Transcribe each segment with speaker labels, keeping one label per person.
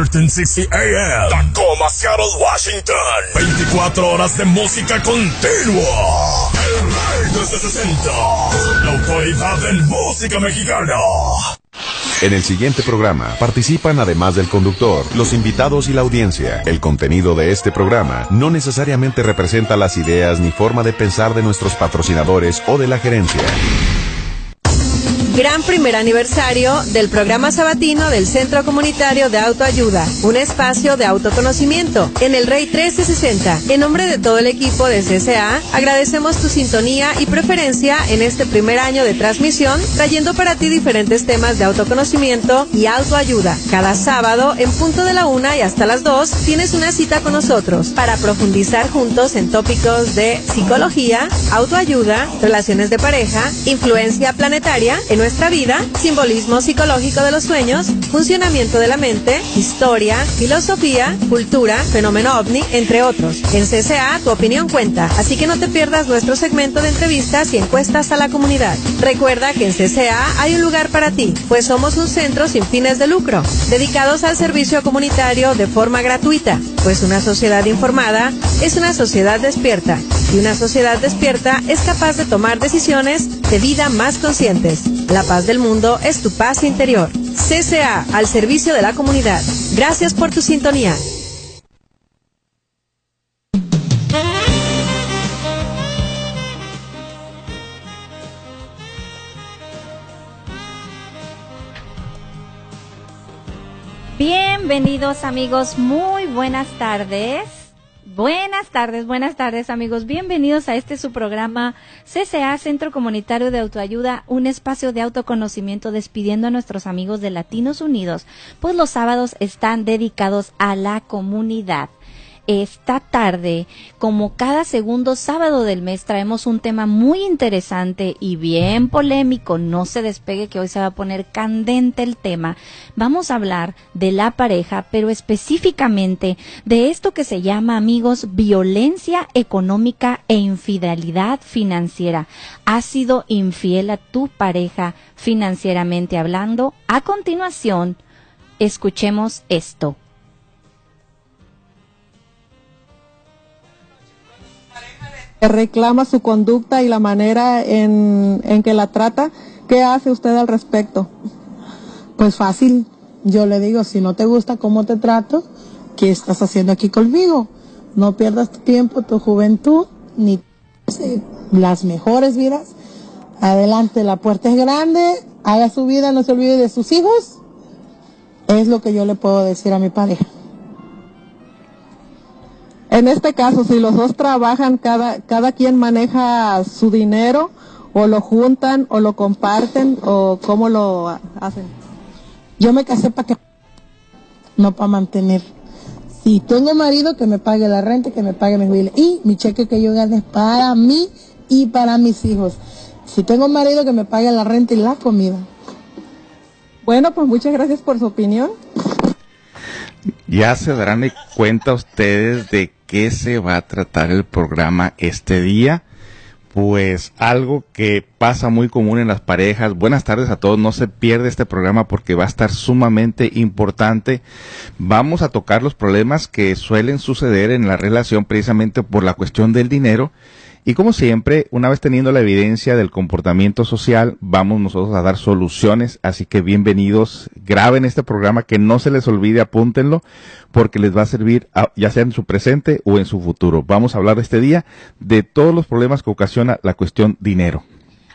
Speaker 1: 1360 AM. Tacoma, Seattle, Washington. 24 horas de música continua. El rey desde 60. La autoridad en música mexicana.
Speaker 2: En el siguiente programa participan además del conductor, los invitados y la audiencia. El contenido de este programa no necesariamente representa las ideas ni forma de pensar de nuestros patrocinadores o de la gerencia.
Speaker 3: Gran primer aniversario del programa sabatino del Centro Comunitario de Autoayuda, un espacio de autoconocimiento en el Rey 1360. En nombre de todo el equipo de CCA, agradecemos tu sintonía y preferencia en este primer año de transmisión, trayendo para ti diferentes temas de autoconocimiento y autoayuda. Cada sábado, en punto de la una y hasta las dos, tienes una cita con nosotros para profundizar juntos en tópicos de psicología, autoayuda, relaciones de pareja, influencia planetaria en nuestra vida, simbolismo psicológico de los sueños, funcionamiento de la mente, historia, filosofía, cultura, fenómeno ovni, entre otros. En CCA tu opinión cuenta, así que no te pierdas nuestro segmento de entrevistas y encuestas a la comunidad. Recuerda que en CCA hay un lugar para ti, pues somos un centro sin fines de lucro, dedicados al servicio comunitario de forma gratuita, pues una sociedad informada es una sociedad despierta y una sociedad despierta es capaz de tomar decisiones de vida más conscientes. La paz del mundo es tu paz interior. CCA, al servicio de la comunidad. Gracias por tu sintonía.
Speaker 4: Bienvenidos amigos, muy buenas tardes. Buenas tardes, buenas tardes amigos. Bienvenidos a este su programa CCA, Centro Comunitario de Autoayuda, un espacio de autoconocimiento despidiendo a nuestros amigos de Latinos Unidos, pues los sábados están dedicados a la comunidad esta tarde, como cada segundo sábado del mes, traemos un tema muy interesante y bien polémico. No se despegue que hoy se va a poner candente el tema. Vamos a hablar de la pareja, pero específicamente de esto que se llama, amigos, violencia económica e infidelidad financiera. ¿Has sido infiel a tu pareja financieramente hablando? A continuación, escuchemos esto.
Speaker 5: Reclama su conducta y la manera en, en, que la trata, ¿qué hace usted al respecto?
Speaker 6: Pues fácil, yo le digo, si no te gusta cómo te trato, ¿qué estás haciendo aquí conmigo? No pierdas tu tiempo, tu juventud, ni las mejores vidas. Adelante, la puerta es grande, haga su vida, no se olvide de sus hijos. Es lo que yo le puedo decir a mi pareja.
Speaker 5: En este caso, si los dos trabajan, cada, cada quien maneja su dinero, o lo juntan, o lo comparten, o cómo lo hacen.
Speaker 6: Yo me casé para que, no para mantener. Si tengo marido, que me pague la renta, que me pague mi jubilación. Y mi cheque que yo gane para mí y para mis hijos. Si tengo marido, que me pague la renta y la comida.
Speaker 5: Bueno, pues muchas gracias por su opinión.
Speaker 7: Ya se darán cuenta ustedes de qué se va a tratar el programa este día. Pues algo que pasa muy común en las parejas. Buenas tardes a todos. No se pierde este programa porque va a estar sumamente importante. Vamos a tocar los problemas que suelen suceder en la relación precisamente por la cuestión del dinero y como siempre, una vez teniendo la evidencia del comportamiento social, vamos nosotros a dar soluciones. Así que bienvenidos, graben este programa, que no se les olvide, apúntenlo, porque les va a servir ya sea en su presente o en su futuro. Vamos a hablar este día de todos los problemas que ocasiona la cuestión dinero.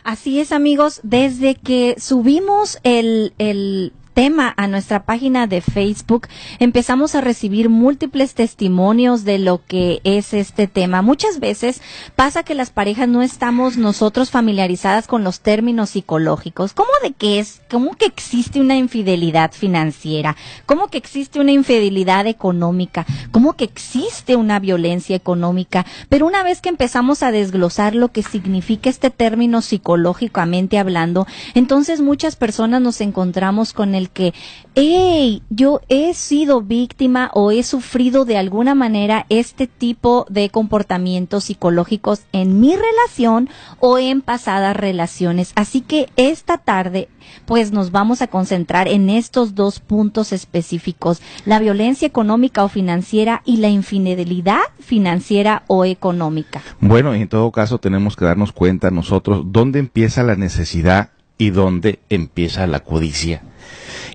Speaker 4: Así es, amigos, desde que subimos el, el tema a nuestra página de Facebook, empezamos a recibir múltiples testimonios de lo que es este tema. Muchas veces pasa que las parejas no estamos nosotros familiarizadas con los términos psicológicos. ¿Cómo de qué es? ¿Cómo que existe una infidelidad financiera? ¿Cómo que existe una infidelidad económica? ¿Cómo que existe una violencia económica? Pero una vez que empezamos a desglosar lo que significa este término psicológicamente hablando, entonces muchas personas nos encontramos con el que, hey, yo he sido víctima o he sufrido de alguna manera este tipo de comportamientos psicológicos en mi relación o en pasadas relaciones. Así que esta tarde pues nos vamos a concentrar en estos dos puntos específicos, la violencia económica o financiera y la infidelidad financiera o económica.
Speaker 7: Bueno, en todo caso tenemos que darnos cuenta nosotros dónde empieza la necesidad y dónde empieza la codicia.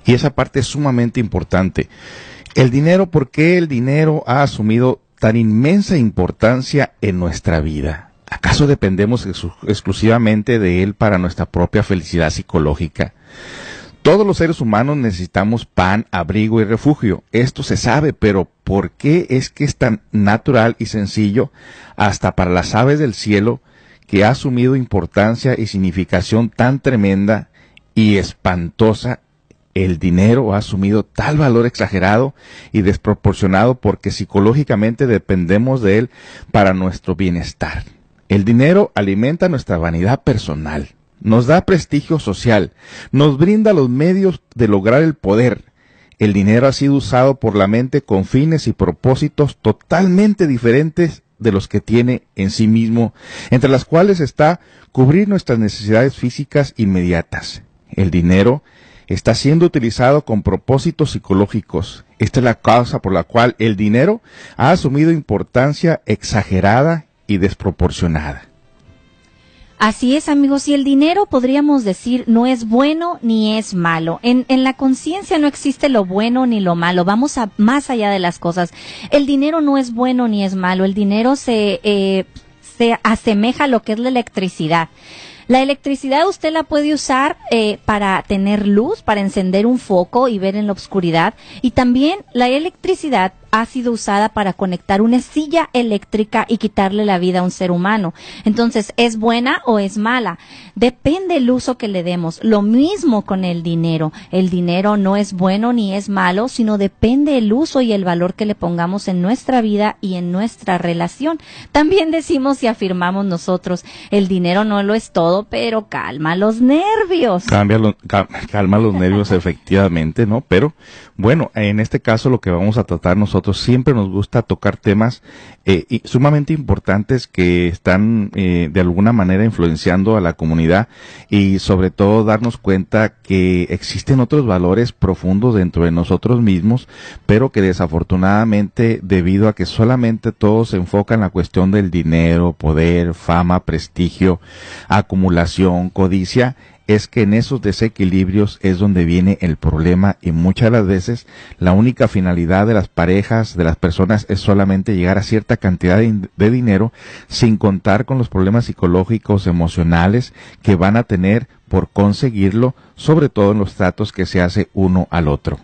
Speaker 7: Y esa parte es sumamente importante. El dinero, ¿por qué el dinero ha asumido tan inmensa importancia en nuestra vida? ¿Acaso dependemos exclusivamente de él para nuestra propia felicidad psicológica? Todos los seres humanos necesitamos pan, abrigo y refugio. Esto se sabe, pero ¿por qué es que es tan natural y sencillo hasta para las aves del cielo que ha asumido importancia y significación tan tremenda y espantosa? El dinero ha asumido tal valor exagerado y desproporcionado porque psicológicamente dependemos de él para nuestro bienestar. El dinero alimenta nuestra vanidad personal, nos da prestigio social, nos brinda los medios de lograr el poder. El dinero ha sido usado por la mente con fines y propósitos totalmente diferentes de los que tiene en sí mismo, entre las cuales está cubrir nuestras necesidades físicas inmediatas. El dinero está siendo utilizado con propósitos psicológicos. Esta es la causa por la cual el dinero ha asumido importancia exagerada y desproporcionada.
Speaker 4: Así es, amigos, y el dinero podríamos decir no es bueno ni es malo. En, en la conciencia no existe lo bueno ni lo malo. Vamos a más allá de las cosas. El dinero no es bueno ni es malo. El dinero se, eh, se asemeja a lo que es la electricidad. La electricidad usted la puede usar eh, para tener luz, para encender un foco y ver en la oscuridad. Y también la electricidad ha sido usada para conectar una silla eléctrica y quitarle la vida a un ser humano. Entonces, ¿es buena o es mala? Depende el uso que le demos. Lo mismo con el dinero. El dinero no es bueno ni es malo, sino depende el uso y el valor que le pongamos en nuestra vida y en nuestra relación. También decimos y afirmamos nosotros, el dinero no lo es todo, pero calma los nervios.
Speaker 7: calma los nervios efectivamente, ¿no? Pero bueno, en este caso lo que vamos a tratar nosotros siempre nos gusta tocar temas eh, sumamente importantes que están eh, de alguna manera influenciando a la comunidad y sobre todo darnos cuenta que existen otros valores profundos dentro de nosotros mismos, pero que desafortunadamente debido a que solamente todo se enfoca en la cuestión del dinero, poder, fama, prestigio, acumulación, codicia, es que en esos desequilibrios es donde viene el problema y muchas de veces la única finalidad de las parejas, de las personas, es solamente llegar a cierta cantidad de, de dinero sin contar con los problemas psicológicos, emocionales que van a tener por conseguirlo, sobre todo en los tratos que se hace uno al otro.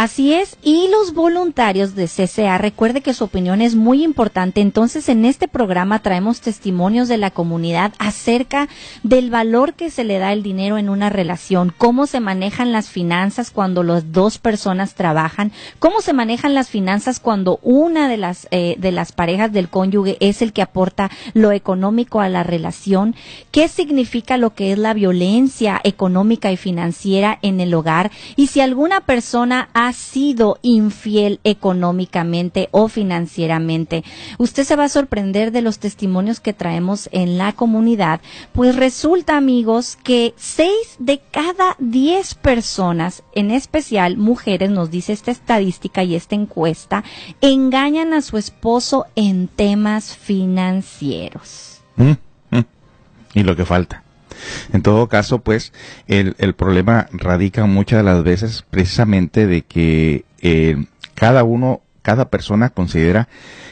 Speaker 4: Así es, y los voluntarios de CCA, recuerde que su opinión es muy importante, entonces en este programa traemos testimonios de la comunidad acerca del valor que se le da el dinero en una relación, cómo se manejan las finanzas cuando las dos personas trabajan, cómo se manejan las finanzas cuando una de las, eh, de las parejas del cónyuge es el que aporta lo económico a la relación, qué significa lo que es la violencia económica y financiera en el hogar y si alguna persona ha sido infiel económicamente o financieramente. Usted se va a sorprender de los testimonios que traemos en la comunidad, pues resulta, amigos, que seis de cada diez personas, en especial mujeres, nos dice esta estadística y esta encuesta, engañan a su esposo en temas financieros.
Speaker 7: Mm, mm. Y lo que falta. En todo caso, pues, el, el problema radica muchas de las veces precisamente de que eh, cada uno, cada persona considera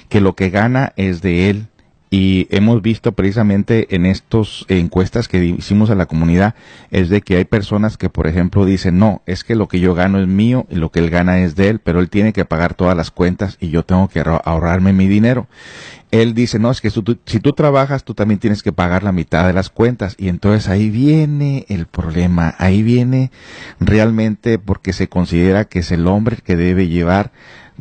Speaker 7: que lo que gana es de él. Y hemos visto precisamente en estas encuestas que hicimos a la comunidad es de que hay personas que por ejemplo dicen no es que lo que yo gano es mío y lo que él gana es de él pero él tiene que pagar todas las cuentas y yo tengo que ahorrarme mi dinero él dice, no, es que si tú trabajas, tú también tienes que pagar la mitad de las cuentas. Y entonces ahí viene el problema, ahí viene realmente porque se considera que es el hombre el que debe llevar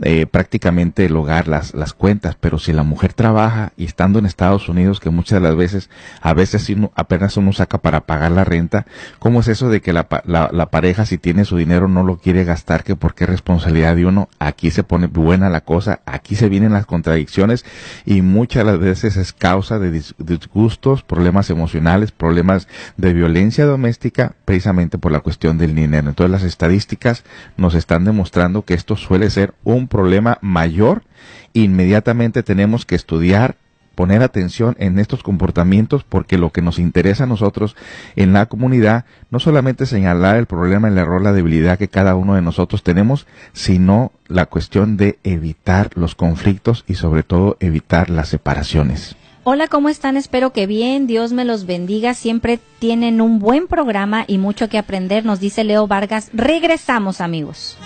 Speaker 7: eh, prácticamente el hogar, las, las cuentas, pero si la mujer trabaja y estando en Estados Unidos, que muchas de las veces, a veces apenas uno saca para pagar la renta, ¿cómo es eso de que la, la, la pareja si tiene su dinero no lo quiere gastar, que porque es responsabilidad de uno? Aquí se pone buena la cosa, aquí se vienen las contradicciones y muchas de las veces es causa de disgustos, problemas emocionales, problemas de violencia doméstica, precisamente por la cuestión del dinero. Entonces las estadísticas nos están demostrando que esto suele ser un problema mayor. Inmediatamente tenemos que estudiar poner atención en estos comportamientos porque lo que nos interesa a nosotros en la comunidad no solamente señalar el problema, el error, la debilidad que cada uno de nosotros tenemos, sino la cuestión de evitar los conflictos y sobre todo evitar las separaciones.
Speaker 4: Hola, ¿cómo están? Espero que bien. Dios me los bendiga. Siempre tienen un buen programa y mucho que aprender, nos dice Leo Vargas. Regresamos, amigos.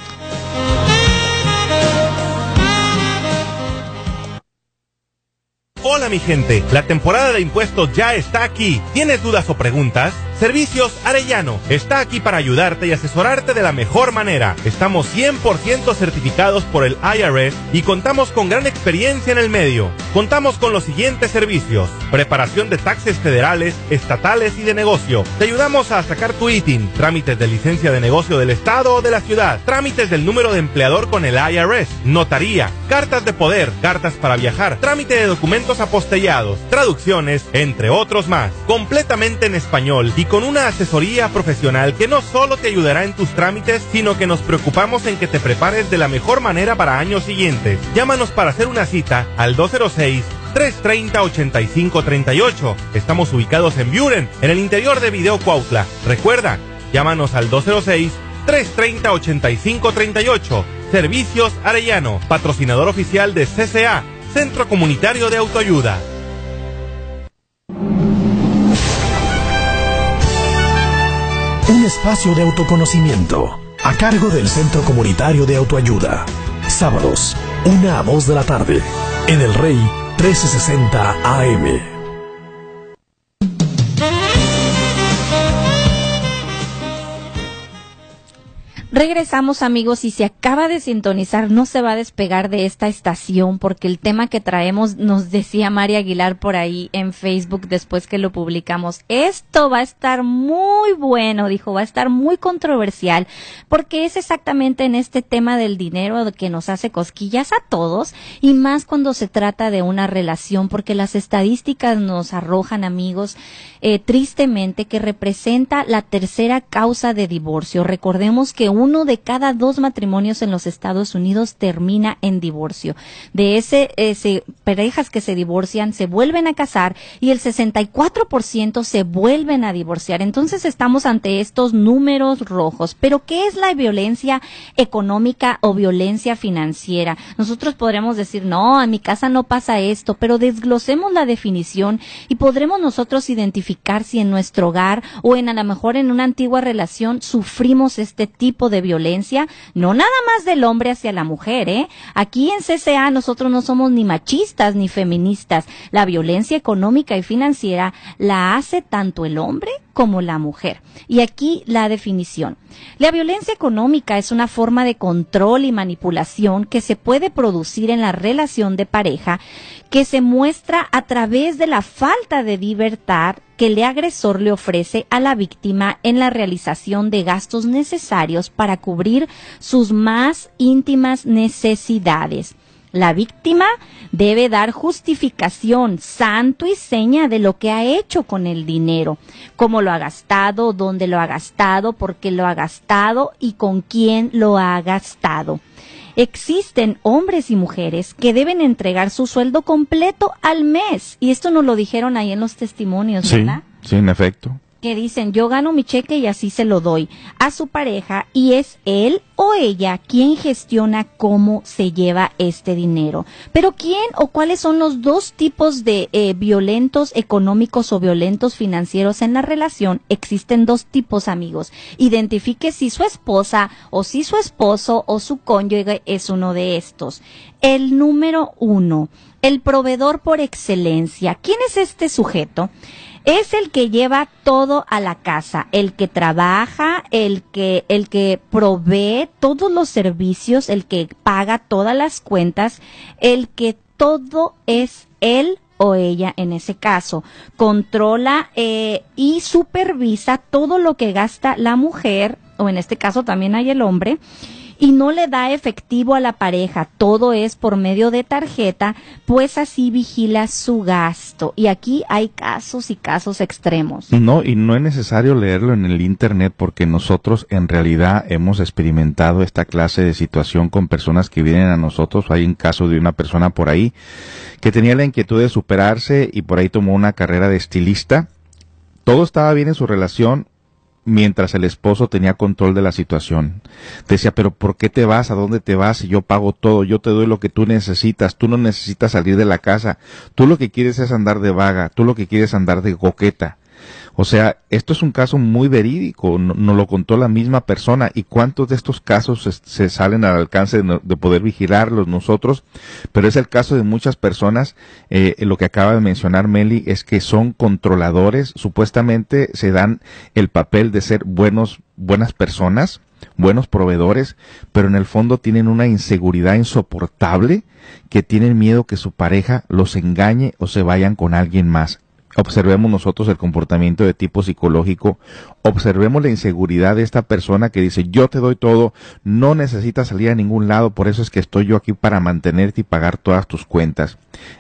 Speaker 8: Hola mi gente, la temporada de impuestos ya está aquí. ¿Tienes dudas o preguntas? Servicios Arellano está aquí para ayudarte y asesorarte de la mejor manera. Estamos 100% certificados por el IRS y contamos con gran experiencia en el medio. Contamos con los siguientes servicios. Preparación de taxes federales, estatales y de negocio. Te ayudamos a sacar tu ITIN, trámites de licencia de negocio del estado o de la ciudad, trámites del número de empleador con el IRS, notaría, cartas de poder, cartas para viajar, trámite de documentos apostellados, traducciones, entre otros más. Completamente en español y con una asesoría profesional que no solo te ayudará en tus trámites, sino que nos preocupamos en que te prepares de la mejor manera para años siguientes. Llámanos para hacer una cita al 206 330-8538. Estamos ubicados en Buren, en el interior de Video Cuautla. Recuerda, llámanos al 206-330-8538. Servicios Arellano, patrocinador oficial de CCA, Centro Comunitario de Autoayuda.
Speaker 1: Un espacio de autoconocimiento a cargo del Centro Comunitario de Autoayuda. Sábados, una a 2 de la tarde, en el Rey 1360 AM.
Speaker 4: Regresamos amigos y si acaba de sintonizar no se va a despegar de esta estación porque el tema que traemos nos decía María Aguilar por ahí en Facebook después que lo publicamos. Esto va a estar muy bueno, dijo, va a estar muy controversial porque es exactamente en este tema del dinero que nos hace cosquillas a todos y más cuando se trata de una relación porque las estadísticas nos arrojan amigos eh, tristemente que representa la tercera causa de divorcio. Recordemos que uno de cada dos matrimonios en los Estados Unidos termina en divorcio. De ese, ese parejas que se divorcian se vuelven a casar y el 64% se vuelven a divorciar. Entonces estamos ante estos números rojos. Pero ¿qué es la violencia económica o violencia financiera? Nosotros podremos decir, no, en mi casa no pasa esto, pero desglosemos la definición y podremos nosotros identificar si en nuestro hogar o en a lo mejor en una antigua relación sufrimos este tipo de violencia, no nada más del hombre hacia la mujer, ¿eh? Aquí en CCA nosotros no somos ni machistas ni feministas. La violencia económica y financiera la hace tanto el hombre como la mujer. Y aquí la definición. La violencia económica es una forma de control y manipulación que se puede producir en la relación de pareja que se muestra a través de la falta de libertad que el agresor le ofrece a la víctima en la realización de gastos necesarios para cubrir sus más íntimas necesidades. La víctima debe dar justificación, santo y seña de lo que ha hecho con el dinero, cómo lo ha gastado, dónde lo ha gastado, por qué lo ha gastado y con quién lo ha gastado. Existen hombres y mujeres que deben entregar su sueldo completo al mes. Y esto nos lo dijeron ahí en los testimonios, ¿verdad?
Speaker 7: Sí, en efecto
Speaker 4: que dicen yo gano mi cheque y así se lo doy a su pareja y es él o ella quien gestiona cómo se lleva este dinero. Pero ¿quién o cuáles son los dos tipos de eh, violentos económicos o violentos financieros en la relación? Existen dos tipos amigos. Identifique si su esposa o si su esposo o su cónyuge es uno de estos. El número uno, el proveedor por excelencia. ¿Quién es este sujeto? Es el que lleva todo a la casa, el que trabaja, el que, el que provee todos los servicios, el que paga todas las cuentas, el que todo es él o ella en ese caso. Controla eh, y supervisa todo lo que gasta la mujer, o en este caso también hay el hombre, y no le da efectivo a la pareja, todo es por medio de tarjeta, pues así vigila su gasto. Y aquí hay casos y casos extremos.
Speaker 7: No, y no es necesario leerlo en el Internet porque nosotros en realidad hemos experimentado esta clase de situación con personas que vienen a nosotros. Hay un caso de una persona por ahí que tenía la inquietud de superarse y por ahí tomó una carrera de estilista. Todo estaba bien en su relación, mientras el esposo tenía control de la situación. Decía, pero ¿por qué te vas? ¿A dónde te vas? Yo pago todo, yo te doy lo que tú necesitas, tú no necesitas salir de la casa, tú lo que quieres es andar de vaga, tú lo que quieres es andar de coqueta. O sea, esto es un caso muy verídico, nos lo contó la misma persona. Y cuántos de estos casos se, salen al alcance de, poder vigilarlos nosotros, pero es el caso de muchas personas, eh, lo que acaba de mencionar Meli es que son controladores, supuestamente se dan el papel de ser buenos, buenas personas, buenos proveedores, pero en el fondo tienen una inseguridad insoportable que tienen miedo que su pareja los engañe o se vayan con alguien más observemos nosotros el comportamiento de tipo psicológico, observemos la inseguridad de esta persona que dice yo te doy todo, no necesitas salir a ningún lado, por eso es que estoy yo aquí para mantenerte y pagar todas tus cuentas.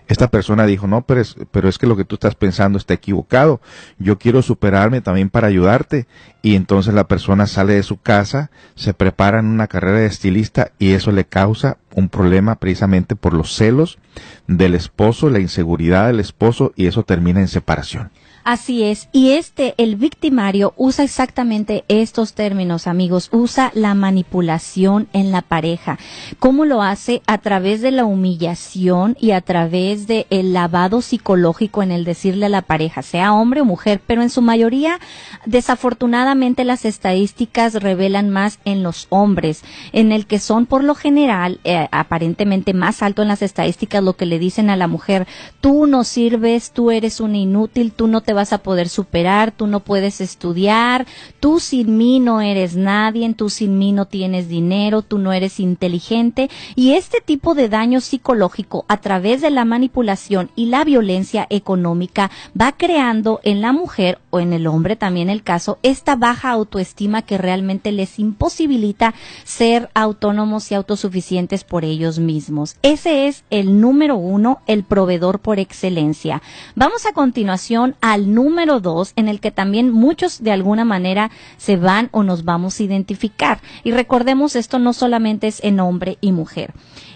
Speaker 7: Esta persona dijo no, pero es, pero es que lo que tú estás pensando está equivocado, yo quiero superarme también para ayudarte y entonces la persona sale de su casa, se prepara en una carrera de estilista y eso le causa un problema precisamente por los celos del esposo, la inseguridad del esposo y eso termina en separación.
Speaker 4: Así es. Y este, el victimario, usa exactamente estos términos, amigos. Usa la manipulación en la pareja. ¿Cómo lo hace? A través de la humillación y a través del el lavado psicológico en el decirle a la pareja, sea hombre o mujer, pero en su mayoría, desafortunadamente, las estadísticas revelan más en los hombres, en el que son por lo general, eh, aparentemente más alto en las estadísticas, lo que le dicen a la mujer, tú no sirves, tú eres un inútil, tú no te vas a poder superar, tú no puedes estudiar, tú sin mí no eres nadie, tú sin mí no tienes dinero, tú no eres inteligente y este tipo de daño psicológico a través de la manipulación y la violencia económica va creando en la mujer o en el hombre también el caso esta baja autoestima que realmente les imposibilita ser autónomos y autosuficientes por ellos mismos. Ese es el número uno, el proveedor por excelencia. Vamos a continuación al número dos, en el que también muchos de alguna manera se van o nos vamos a identificar. Y recordemos, esto no solamente es en hombre y mujer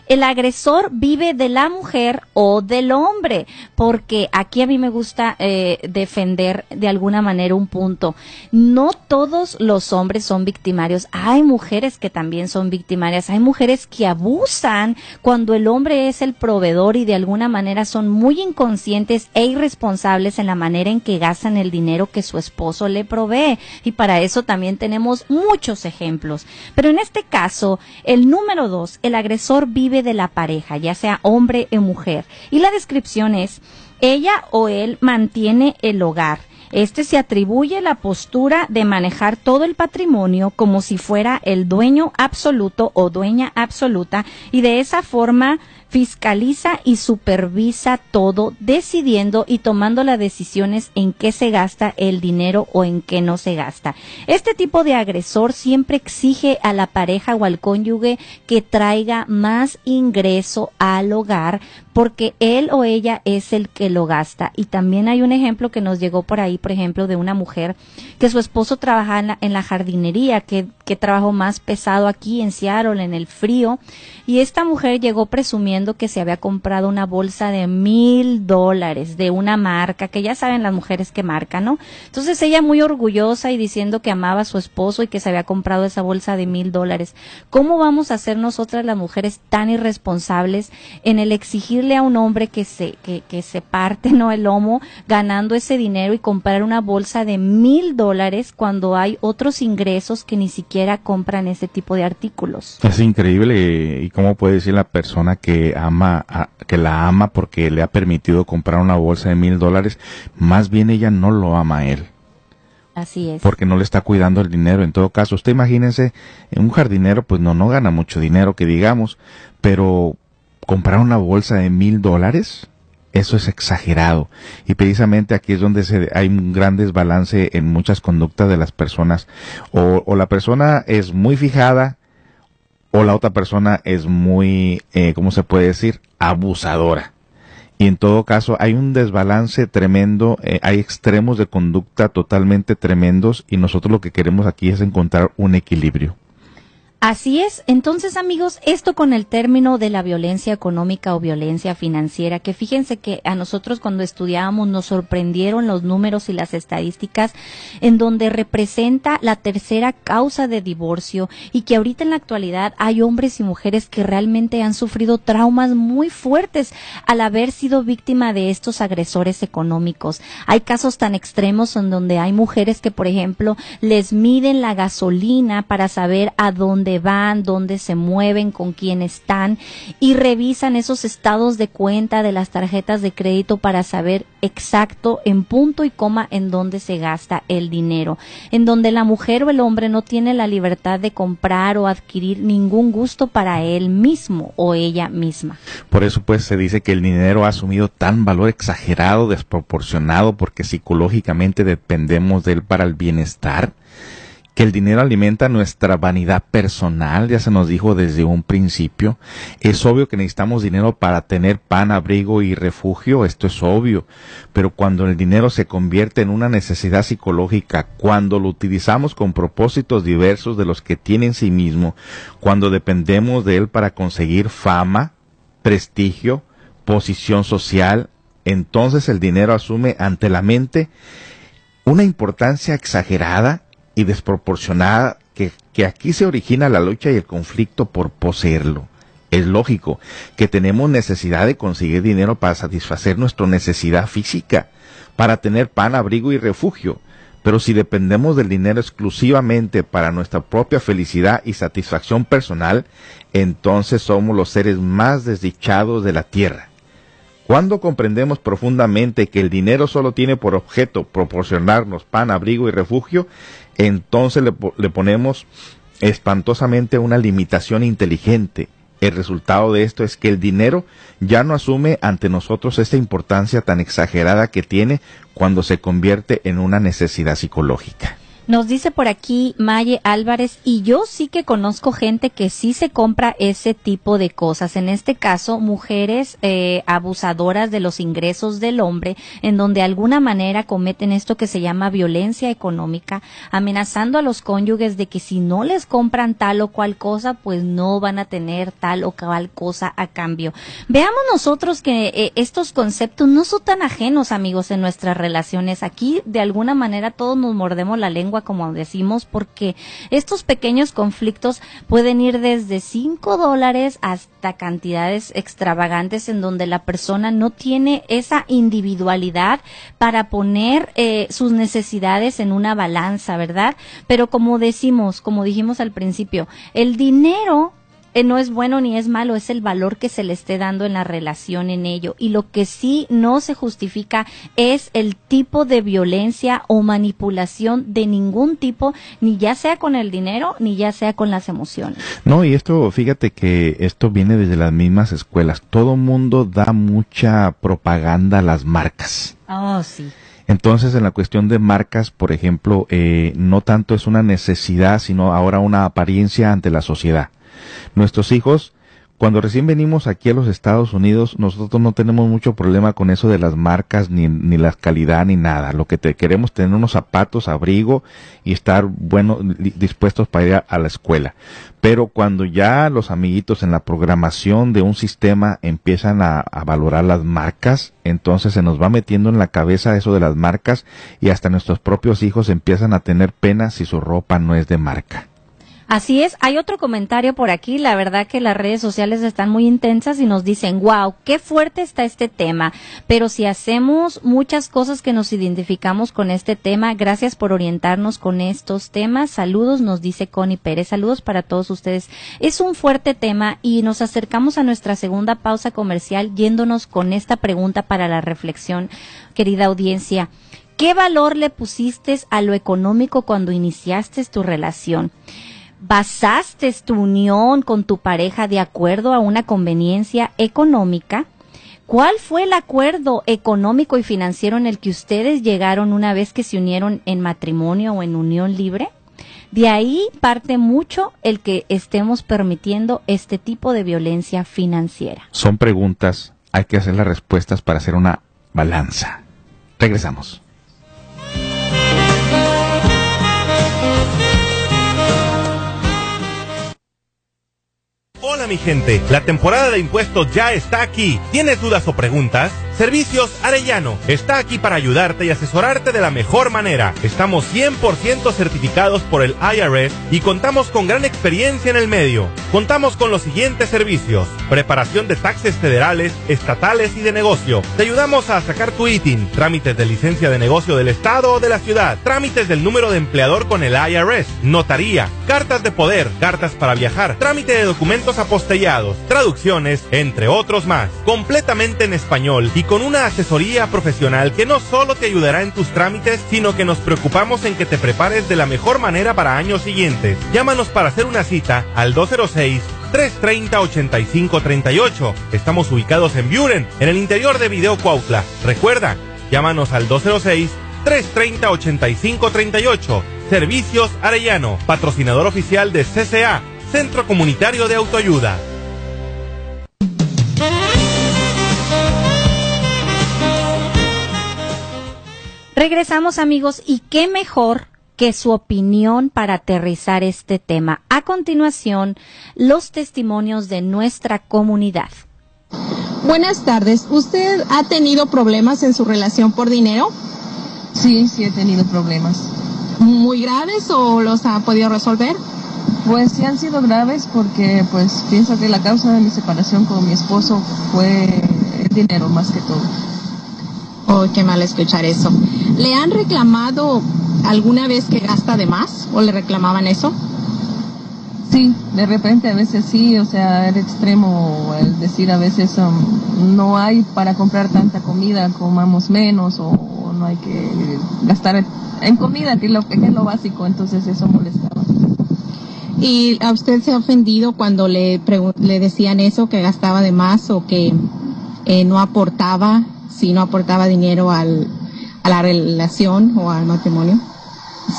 Speaker 4: el agresor vive de la mujer o del hombre, porque aquí a mí me gusta eh, defender de alguna manera un punto. No todos los hombres son victimarios, hay mujeres que también son victimarias, hay mujeres que abusan cuando el hombre es el proveedor y de alguna manera son muy inconscientes e irresponsables en la manera en que gastan el dinero que su esposo le provee. Y para eso también tenemos muchos ejemplos. Pero en este caso, el número dos, el agresor vive de la pareja, ya sea hombre o mujer. Y la descripción es, ella o él mantiene el hogar. Este se atribuye la postura de manejar todo el patrimonio como si fuera el dueño absoluto o dueña absoluta y de esa forma fiscaliza y supervisa todo, decidiendo y tomando las decisiones en qué se gasta el dinero o en qué no se gasta. Este tipo de agresor siempre exige a la pareja o al cónyuge que traiga más ingreso al hogar porque él o ella es el que lo gasta. Y también hay un ejemplo que nos llegó por ahí, por ejemplo, de una mujer que su esposo trabaja en la, jardinería, que, que trabajó más pesado aquí en Seattle, en el frío, y esta mujer llegó presumiendo que se había comprado una bolsa de mil dólares de una marca, que ya saben las mujeres que marca, ¿no? Entonces ella muy orgullosa y diciendo que amaba a su esposo y que se había comprado esa bolsa de mil dólares. ¿Cómo vamos a ser nosotras las mujeres tan irresponsables en el exigir a un hombre que se, que, se parte no el lomo ganando ese dinero y comprar una bolsa de mil dólares cuando hay otros ingresos que ni siquiera compran ese tipo de artículos.
Speaker 7: Es increíble y cómo puede decir la persona que que ama, a- que la ama porque le ha permitido comprar una bolsa de mil dólares, más bien ella no lo ama a él
Speaker 4: Así es.
Speaker 7: porque no le está cuidando el dinero. En todo caso, usted imagínense, un jardinero pues no, no gana mucho dinero que digamos, pero comprar una bolsa de mil dólares, eso es exagerado. Y precisamente aquí es donde se, hay un gran desbalance en muchas conductas de las personas. O, o la persona es muy fijada, o la otra persona es muy, eh, ¿cómo se puede decir? Abusadora. Y en todo caso hay un desbalance tremendo, eh, hay extremos de conducta totalmente tremendos y nosotros lo que queremos aquí es encontrar un equilibrio.
Speaker 4: Así es. Entonces, amigos, esto con el término de la violencia económica o violencia financiera, que fíjense que a nosotros cuando estudiábamos nos sorprendieron los números y las estadísticas en donde representa la tercera causa de divorcio y que ahorita en la actualidad hay hombres y mujeres que realmente han sufrido traumas muy fuertes al haber sido víctima de estos agresores económicos. Hay casos tan extremos en donde hay mujeres que, por ejemplo, les miden la gasolina para saber a dónde van, dónde se mueven, con quién están y revisan esos estados de cuenta de las tarjetas de crédito para saber exacto en punto y coma en dónde se gasta el dinero, en donde la mujer o el hombre no tiene la libertad de comprar o adquirir ningún gusto para él mismo o ella misma.
Speaker 7: Por eso pues se dice que el dinero ha asumido tan valor exagerado, desproporcionado, porque psicológicamente dependemos de él para el bienestar, que el dinero alimenta nuestra vanidad personal, ya se nos dijo desde un principio. Es obvio que necesitamos dinero para tener pan, abrigo y refugio, esto es obvio, pero cuando el dinero se convierte en una necesidad psicológica, cuando lo utilizamos con propósitos diversos de los que tiene en sí mismo, cuando dependemos de él para conseguir fama, prestigio, posición social, entonces el dinero asume ante la mente una importancia exagerada y desproporcionada que, que aquí se origina la lucha y el conflicto por poseerlo. Es lógico que tenemos necesidad de conseguir dinero para satisfacer nuestra necesidad física, para tener pan, abrigo y refugio. Pero si dependemos del dinero exclusivamente para nuestra propia felicidad y satisfacción personal, entonces somos los seres más desdichados de la tierra. Cuando comprendemos profundamente que el dinero solo tiene por objeto proporcionarnos pan, abrigo y refugio, entonces le, po- le ponemos espantosamente una limitación inteligente. El resultado de esto es que el dinero ya no asume ante nosotros esta importancia tan exagerada que tiene cuando se convierte en una necesidad psicológica.
Speaker 4: Nos dice por aquí Maye Álvarez, y yo sí que conozco gente que sí se compra ese tipo de cosas. En este caso, mujeres eh, abusadoras de los ingresos del hombre, en donde de alguna manera cometen esto que se llama violencia económica, amenazando a los cónyuges de que si no les compran tal o cual cosa, pues no van a tener tal o cual cosa a cambio. Veamos nosotros que eh, estos conceptos no son tan ajenos, amigos, en nuestras relaciones. Aquí, de alguna manera, todos nos mordemos la lengua, como decimos, porque estos pequeños conflictos pueden ir desde 5 dólares hasta cantidades extravagantes en donde la persona no tiene esa individualidad para poner eh, sus necesidades en una balanza, ¿verdad? Pero como decimos, como dijimos al principio, el dinero eh, no es bueno ni es malo, es el valor que se le esté dando en la relación en ello. Y lo que sí no se justifica es el tipo de violencia o manipulación de ningún tipo, ni ya sea con el dinero, ni ya sea con las emociones.
Speaker 7: No, y esto, fíjate que esto viene desde las mismas escuelas. Todo mundo da mucha propaganda a las marcas.
Speaker 4: Oh, sí.
Speaker 7: Entonces, en la cuestión de marcas, por ejemplo, eh, no tanto es una necesidad, sino ahora una apariencia ante la sociedad. Nuestros hijos, cuando recién venimos aquí a los Estados Unidos, nosotros no tenemos mucho problema con eso de las marcas, ni, ni la calidad, ni nada. Lo que queremos tener unos zapatos, abrigo y estar bueno, dispuestos para ir a, a la escuela. Pero cuando ya los amiguitos en la programación de un sistema empiezan a, a valorar las marcas, entonces se nos va metiendo en la cabeza eso de las marcas y hasta nuestros propios hijos empiezan a tener pena si su ropa no es de marca.
Speaker 4: Así es, hay otro comentario por aquí, la verdad que las redes sociales están muy intensas y nos dicen, wow, qué fuerte está este tema, pero si hacemos muchas cosas que nos identificamos con este tema, gracias por orientarnos con estos temas, saludos, nos dice Connie Pérez, saludos para todos ustedes. Es un fuerte tema y nos acercamos a nuestra segunda pausa comercial yéndonos con esta pregunta para la reflexión, querida audiencia. ¿Qué valor le pusiste a lo económico cuando iniciaste tu relación? Basaste tu unión con tu pareja de acuerdo a una conveniencia económica? ¿Cuál fue el acuerdo económico y financiero en el que ustedes llegaron una vez que se unieron en matrimonio o en unión libre? De ahí parte mucho el que estemos permitiendo este tipo de violencia financiera.
Speaker 7: Son preguntas, hay que hacer las respuestas para hacer una balanza. Regresamos.
Speaker 8: Mi gente, la temporada de impuestos ya está aquí. ¿Tienes dudas o preguntas? Servicios Arellano está aquí para ayudarte y asesorarte de la mejor manera. Estamos 100% certificados por el IRS y contamos con gran experiencia en el medio. Contamos con los siguientes servicios. Preparación de taxes federales, estatales y de negocio. Te ayudamos a sacar tu ITIN, trámites de licencia de negocio del estado o de la ciudad, trámites del número de empleador con el IRS, notaría, cartas de poder, cartas para viajar, trámite de documentos apostellados, traducciones, entre otros más. Completamente en español y con una asesoría profesional que no solo te ayudará en tus trámites, sino que nos preocupamos en que te prepares de la mejor manera para años siguientes. Llámanos para hacer una cita al 206 330-8538. Estamos ubicados en Buren, en el interior de Video Cuautla. Recuerda, llámanos al 206-330-8538. Servicios Arellano, patrocinador oficial de CCA, Centro Comunitario de Autoayuda.
Speaker 4: Regresamos amigos y qué mejor que su opinión para aterrizar este tema. A continuación, los testimonios de nuestra comunidad.
Speaker 9: Buenas tardes. ¿Usted ha tenido problemas en su relación por dinero?
Speaker 10: Sí, sí he tenido problemas.
Speaker 9: ¿Muy graves o los ha podido resolver?
Speaker 10: Pues sí han sido graves porque pues pienso que la causa de mi separación con mi esposo fue el dinero más que todo.
Speaker 9: Oh, qué mal escuchar eso. ¿Le han reclamado alguna vez que gasta de más o le reclamaban eso?
Speaker 10: Sí, de repente a veces sí, o sea, el extremo, el decir a veces um, no hay para comprar tanta comida, comamos menos o, no hay que gastar en comida, que es lo, que es lo básico, entonces eso molestaba.
Speaker 9: ¿Y a usted se ha ofendido cuando le, le decían eso, que gastaba de más o que eh, no aportaba si no aportaba dinero al, a la relación o al matrimonio?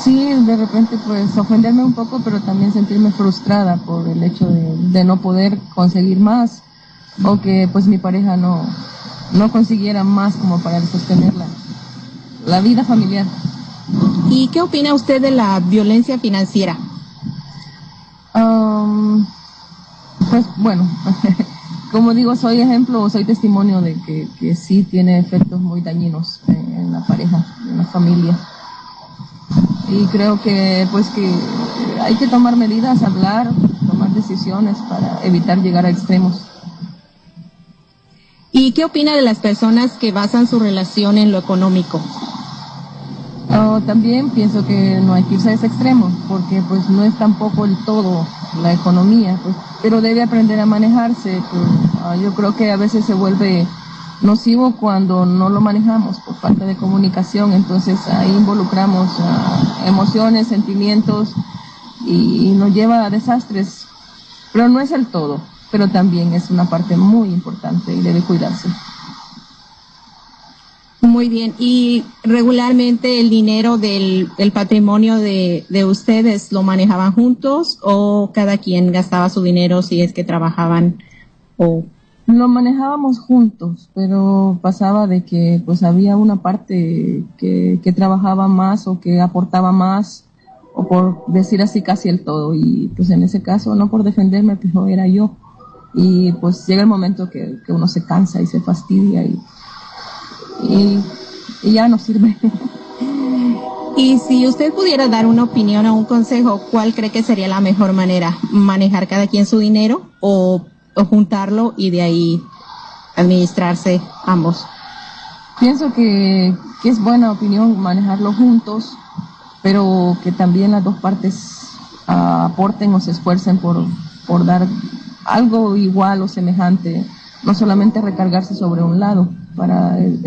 Speaker 10: Sí, de repente pues ofenderme un poco, pero también sentirme frustrada por el hecho de, no poder conseguir más o que pues mi pareja no, no consiguiera más como para sostener la, vida familiar.
Speaker 9: ¿Y qué opina usted de la violencia financiera?
Speaker 10: Um, pues bueno, como digo, soy ejemplo, soy testimonio de que, que sí tiene efectos muy dañinos en, la pareja, en la familia. Y creo que pues que hay que tomar medidas, hablar, tomar decisiones para evitar llegar a extremos.
Speaker 9: ¿Y qué opina de las personas que basan su relación en lo económico?
Speaker 10: Oh, también pienso que no hay que irse a ese extremo, porque pues no es tampoco el todo la economía, pues, pero debe aprender a manejarse. Ah, yo creo que a veces se vuelve nocivo cuando no lo manejamos por falta de comunicación, entonces ahí involucramos ah, emociones, sentimientos y, y nos lleva a desastres, pero no es el todo, pero también es una parte muy importante y debe cuidarse.
Speaker 9: Muy bien. ¿Y regularmente el dinero del, patrimonio de, de, ustedes lo manejaban juntos o cada quien gastaba su dinero si es que trabajaban o
Speaker 10: lo manejábamos juntos, pero pasaba de que pues había una parte que, trabajaba más o que aportaba más o por decir así casi el todo. Y pues en ese caso no por defenderme pues era yo. Y pues llega el momento que uno se cansa y se fastidia y y, ya no sirve.
Speaker 9: Y si usted pudiera dar una opinión o un consejo, ¿cuál cree que sería la mejor manera? ¿Manejar cada quien su dinero o, o juntarlo y de ahí administrarse ambos?
Speaker 10: Pienso que, que es buena opinión manejarlo juntos, pero que también las dos partes ah, aporten o se esfuercen por, por dar algo igual o semejante, no solamente recargarse sobre un lado para, eh,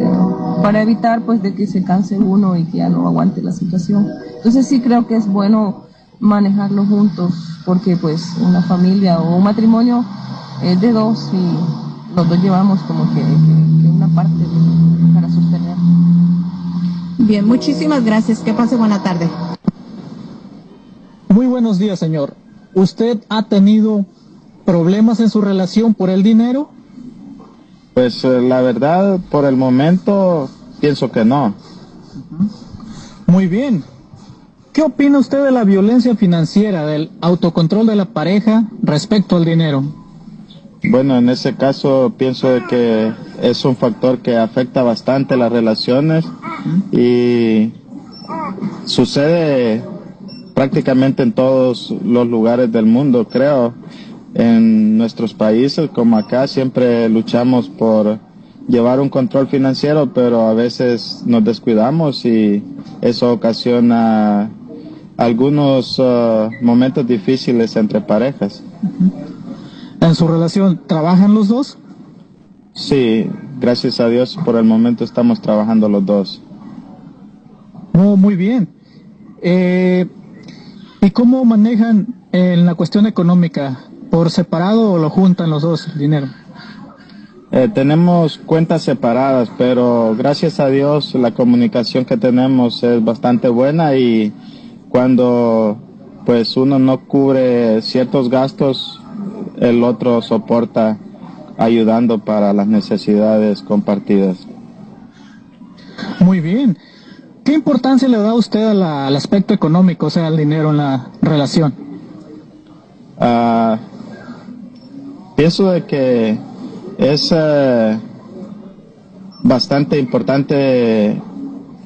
Speaker 10: para evitar pues de que se canse uno y que ya no aguante la situación. Entonces sí creo que es bueno manejarlo juntos porque pues una familia o un matrimonio es de dos y los dos llevamos como que, que- que una parte para sostener.
Speaker 9: Bien, muchísimas gracias. Que pase buena tarde.
Speaker 11: Muy buenos días, señor. ¿Usted ha tenido problemas en su relación por el dinero?
Speaker 12: Pues eh, la verdad, por el momento, pienso que no.
Speaker 11: Muy bien. ¿Qué opina usted de la violencia financiera, del autocontrol de la pareja respecto al dinero?
Speaker 12: Bueno, en ese caso pienso que es un factor que afecta bastante las relaciones y sucede prácticamente en todos los lugares del mundo, creo. En nuestros países como acá siempre luchamos por llevar un control financiero, pero a veces nos descuidamos y eso ocasiona algunos eh, momentos difíciles entre parejas.
Speaker 11: ¿En su relación trabajan los dos?
Speaker 12: Sí, gracias a Dios por el momento estamos trabajando los dos.
Speaker 11: Oh, muy bien. Eh, ¿Y cómo manejan en la cuestión económica? ¿Por separado o lo juntan los dos el dinero?
Speaker 12: Eh, tenemos cuentas separadas, pero gracias a Dios la comunicación que tenemos es bastante buena y cuando pues uno no cubre ciertos gastos, el otro soporta ayudando para las necesidades compartidas.
Speaker 11: Muy bien. ¿Qué importancia le da usted a la- al aspecto económico, o sea, al dinero en la relación?
Speaker 12: Ah, pienso de que es eh, bastante importante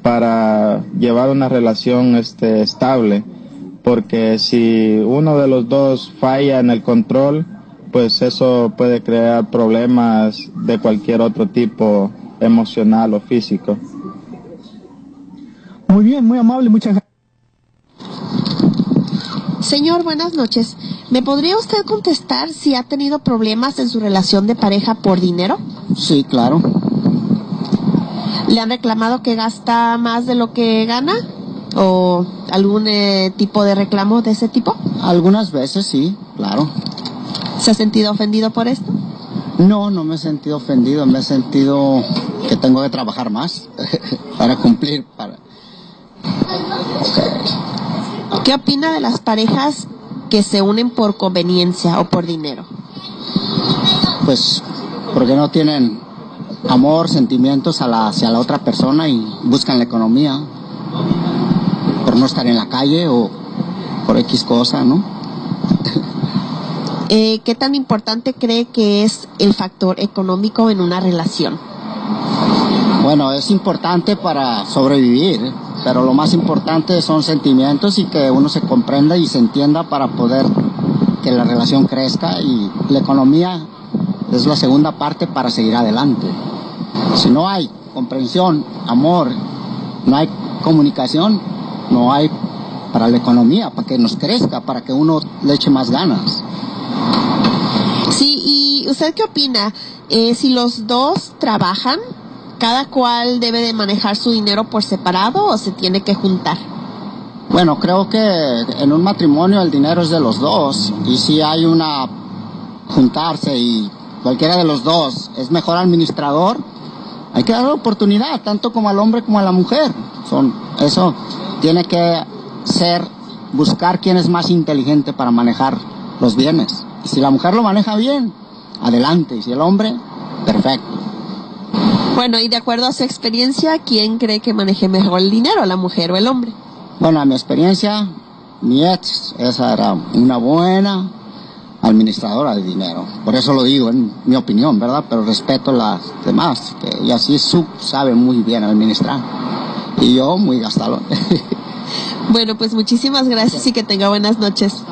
Speaker 12: para llevar una relación este, estable, porque si uno de los dos falla en el control, pues eso puede crear problemas de cualquier otro tipo emocional o físico.
Speaker 11: Muy bien, muy amable, muchas gracias.
Speaker 13: Señor, buenas noches. ¿Me podría usted contestar si ha tenido problemas en su relación de pareja por dinero?
Speaker 14: Sí, claro.
Speaker 13: ¿Le han reclamado que gasta más de lo que gana? ¿O algún eh, tipo de reclamo de ese tipo?
Speaker 14: Algunas veces sí, claro.
Speaker 13: ¿Se ha sentido ofendido por esto?
Speaker 14: No, no me he sentido ofendido, me he sentido que tengo que trabajar más para cumplir. Para...
Speaker 13: ¿Qué opina de las parejas que se unen por conveniencia o por dinero?
Speaker 14: Pues porque no tienen amor, sentimientos a la, hacia la otra persona y buscan la economía por no estar en la calle o por X cosa, ¿no?
Speaker 13: Eh, ¿Qué tan importante cree que es el factor económico en una relación?
Speaker 14: Bueno, es importante para sobrevivir, pero lo más importante son sentimientos y que uno se comprenda y se entienda para poder que la relación crezca y la economía es la segunda parte para seguir adelante. Si no hay comprensión, amor, no hay comunicación, no hay para la economía, para que nos crezca, para que uno le eche más ganas.
Speaker 13: Sí, ¿y usted qué opina? Eh, si los dos trabajan, ¿cada cual debe de manejar su dinero por separado o se tiene que juntar?
Speaker 14: Bueno, creo que en un matrimonio el dinero es de los dos y si hay una juntarse y cualquiera de los dos es mejor administrador, hay que dar oportunidad tanto como al hombre como a la mujer. Son eso tiene que ser buscar quién es más inteligente para manejar los bienes. Y si la mujer lo maneja bien, adelante, y si el hombre, perfecto.
Speaker 13: Bueno, y de acuerdo a su experiencia, ¿quién cree que maneje mejor el dinero, la mujer o el hombre?
Speaker 14: Bueno, a mi experiencia, mi ex, esa era una buena administradora de dinero. Por eso lo digo, en mi opinión, ¿verdad? Pero respeto las demás, que ella sí sabe muy bien administrar. Y yo muy gastador.
Speaker 13: Bueno, pues muchísimas gracias y que tenga buenas noches.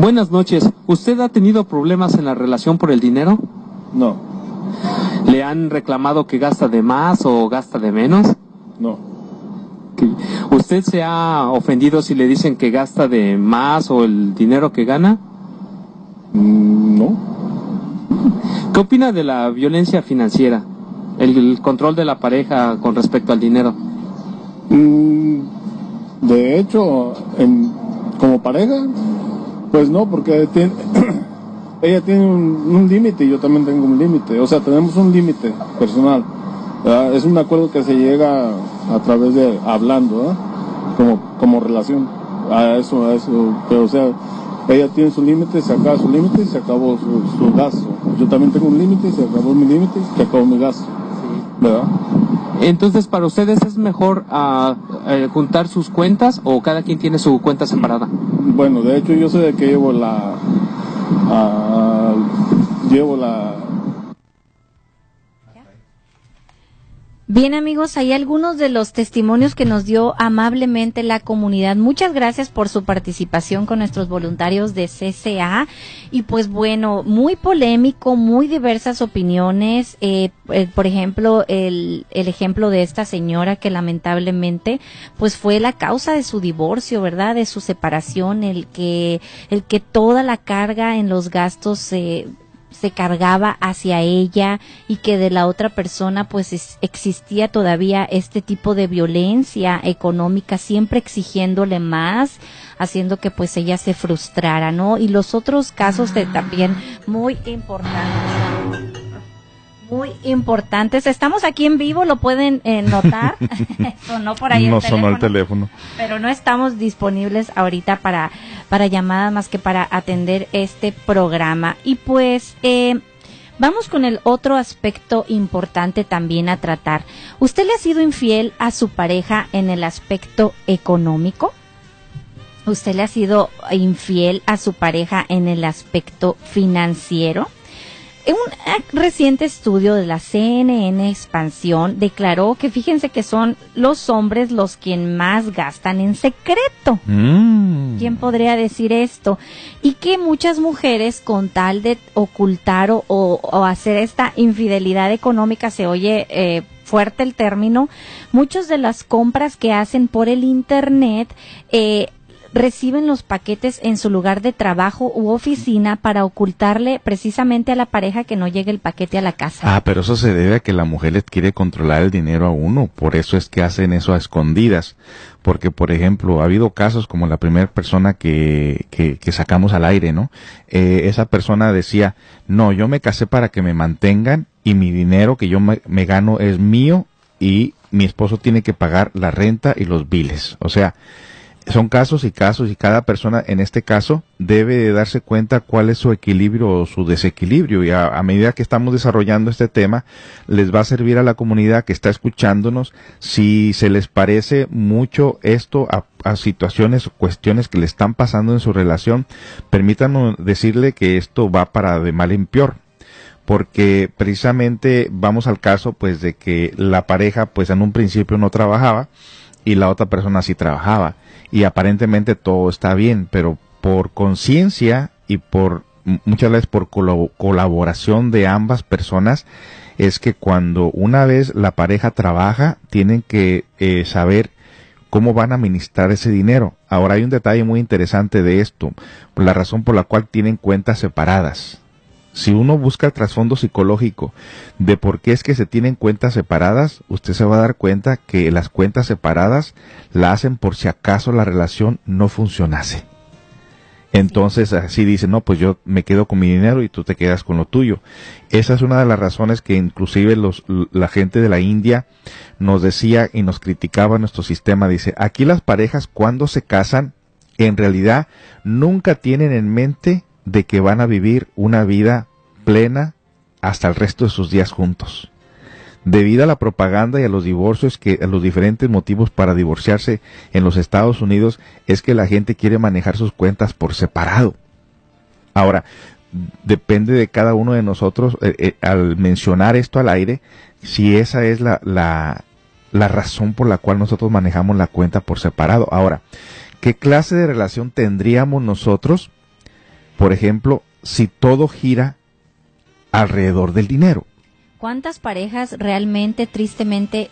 Speaker 15: Buenas noches. ¿Usted ha tenido problemas en la relación por el dinero?
Speaker 16: No.
Speaker 15: ¿Le han reclamado que gasta de más o gasta de menos?
Speaker 16: No.
Speaker 15: ¿Usted se ha ofendido si le dicen que gasta de más o el dinero que gana?
Speaker 16: Mm, no.
Speaker 15: ¿Qué opina de la violencia financiera? El control de la pareja con respecto al dinero.
Speaker 16: Mm, de hecho, en, como pareja, pues no, porque tiene, ella tiene un, un límite y yo también tengo un límite. O sea, tenemos un límite personal. ¿verdad? Es un acuerdo que se llega a través de hablando, ¿verdad? como, como relación. A eso, a eso. Pero, o sea, ella tiene su límite, se acaba su límite y se acabó su, su gasto. Yo también tengo un límite, se acabó mi límite y se acabó mi gasto. ¿Verdad?
Speaker 15: Entonces, ¿para ustedes es mejor eh, juntar sus cuentas o cada quien tiene su cuenta separada?
Speaker 16: Bueno, de hecho yo soy el que llevo la... ah, llevo la...
Speaker 4: Bien amigos, hay algunos de los testimonios que nos dio amablemente la comunidad. Muchas gracias por su participación con nuestros voluntarios de CCA. Y pues bueno, muy polémico, muy diversas opiniones. Eh, eh, por ejemplo, el, el ejemplo de esta señora que lamentablemente pues fue la causa de su divorcio, ¿verdad? De su separación, el que, el que toda la carga en los gastos se se cargaba hacia ella y que de la otra persona pues es- existía todavía este tipo de violencia económica siempre exigiéndole más haciendo que pues ella se frustrara no y los otros casos de también muy importantes muy importantes estamos aquí en vivo lo pueden eh, notar sonó por ahí el
Speaker 7: no sonó el
Speaker 4: teléfono
Speaker 7: teléfono.
Speaker 4: pero no estamos disponibles ahorita para, para llamadas más que para atender este programa. Y pues eh, vamos con el otro aspecto importante también a tratar. ¿Usted le ha sido infiel a su pareja en el aspecto económico? ¿Usted le ha sido infiel a su pareja en el aspecto financiero? Un eh, reciente estudio de la CNN Expansión declaró que fíjense que son los hombres los quien más gastan en secreto.
Speaker 7: Mm.
Speaker 4: ¿Quién podría decir esto? Y que muchas mujeres con tal de ocultar o, o- o hacer esta infidelidad económica, se oye eh, fuerte el término, muchas de las compras que hacen por el Internet eh, reciben los paquetes en su lugar de trabajo u oficina para ocultarle precisamente a la pareja que no llegue el paquete a la casa.
Speaker 7: Ah, pero eso se debe a que la mujer le quiere controlar el dinero a uno. Por eso es que hacen eso a escondidas. Porque, por ejemplo, ha habido casos como la primera persona que, que, que sacamos al aire, ¿no? Eh, esa persona decía, no, yo me casé para que me mantengan y mi dinero que yo me gano es mío y mi esposo tiene que pagar la renta y los biles. O sea, son casos y casos y cada persona en este caso debe de darse cuenta cuál es su equilibrio o su desequilibrio. Y a, medida que estamos desarrollando este tema les va a servir a la comunidad que está escuchándonos si se les parece mucho esto a, a situaciones o cuestiones que le están pasando en su relación permítanos decirle que esto va para de mal en peor porque precisamente vamos al caso pues de que la pareja pues en un principio no trabajaba y la otra persona sí trabajaba y aparentemente todo está bien, pero por conciencia y por muchas veces por colaboración de ambas personas es que cuando una vez la pareja trabaja tienen que eh, saber cómo van a administrar ese dinero. Ahora hay un detalle muy interesante de esto, la razón por la cual tienen cuentas separadas. Si uno busca el trasfondo psicológico de por qué es que se tienen cuentas separadas, usted se va a dar cuenta que las cuentas separadas la hacen por si acaso la relación no funcionase. Entonces así dice, no, pues yo me quedo con mi dinero y tú te quedas con lo tuyo. Esa es una de las razones que inclusive los, la gente de la India nos decía y nos criticaba nuestro sistema. Dice, aquí las parejas cuando se casan, en realidad nunca tienen en mente de que van a vivir una vida plena hasta el resto de sus días juntos. Debido a la propaganda y a los divorcios que a los diferentes motivos para divorciarse en los Estados Unidos es que la gente quiere manejar sus cuentas por separado. Ahora, depende de cada uno de nosotros eh, eh, al mencionar esto al aire si esa es la, la, la razón por la cual nosotros manejamos la cuenta por separado. Ahora, ¿qué clase de relación tendríamos nosotros, por ejemplo, si todo gira alrededor del dinero?
Speaker 4: ¿Cuántas parejas realmente, tristemente,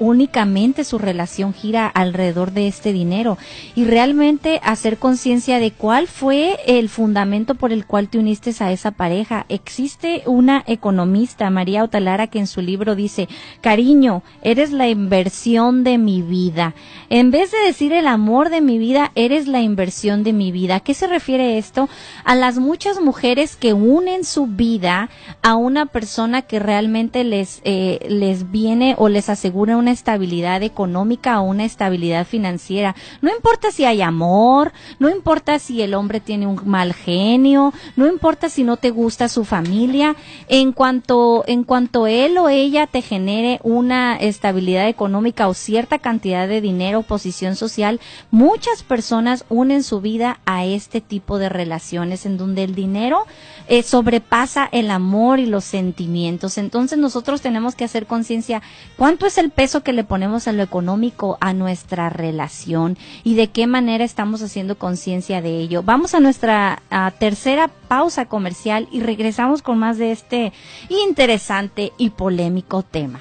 Speaker 4: únicamente su relación gira alrededor de este dinero y realmente hacer conciencia de cuál fue el fundamento por el cual te uniste a esa pareja. Existe una economista, María Otalara, que en su libro dice, cariño, eres la inversión de mi vida. En vez de decir el amor de mi vida, eres la inversión de mi vida. ¿A qué se refiere esto? A las muchas mujeres que unen su vida a una persona que realmente les, eh, les viene o les asegura una estabilidad económica o una estabilidad financiera. No importa si hay amor, no importa si el hombre tiene un mal genio, no importa si no te gusta su familia, en cuanto, en cuanto él o ella te genere una estabilidad económica o cierta cantidad de dinero, posición social, muchas personas unen su vida a este tipo de relaciones en donde el dinero eh, sobrepasa el amor y los sentimientos. Entonces nosotros tenemos que hacer conciencia cuánto es el peso que le ponemos en lo económico a nuestra relación y de qué manera estamos haciendo conciencia de ello. Vamos a nuestra tercera pausa comercial y regresamos con más de este interesante y polémico tema.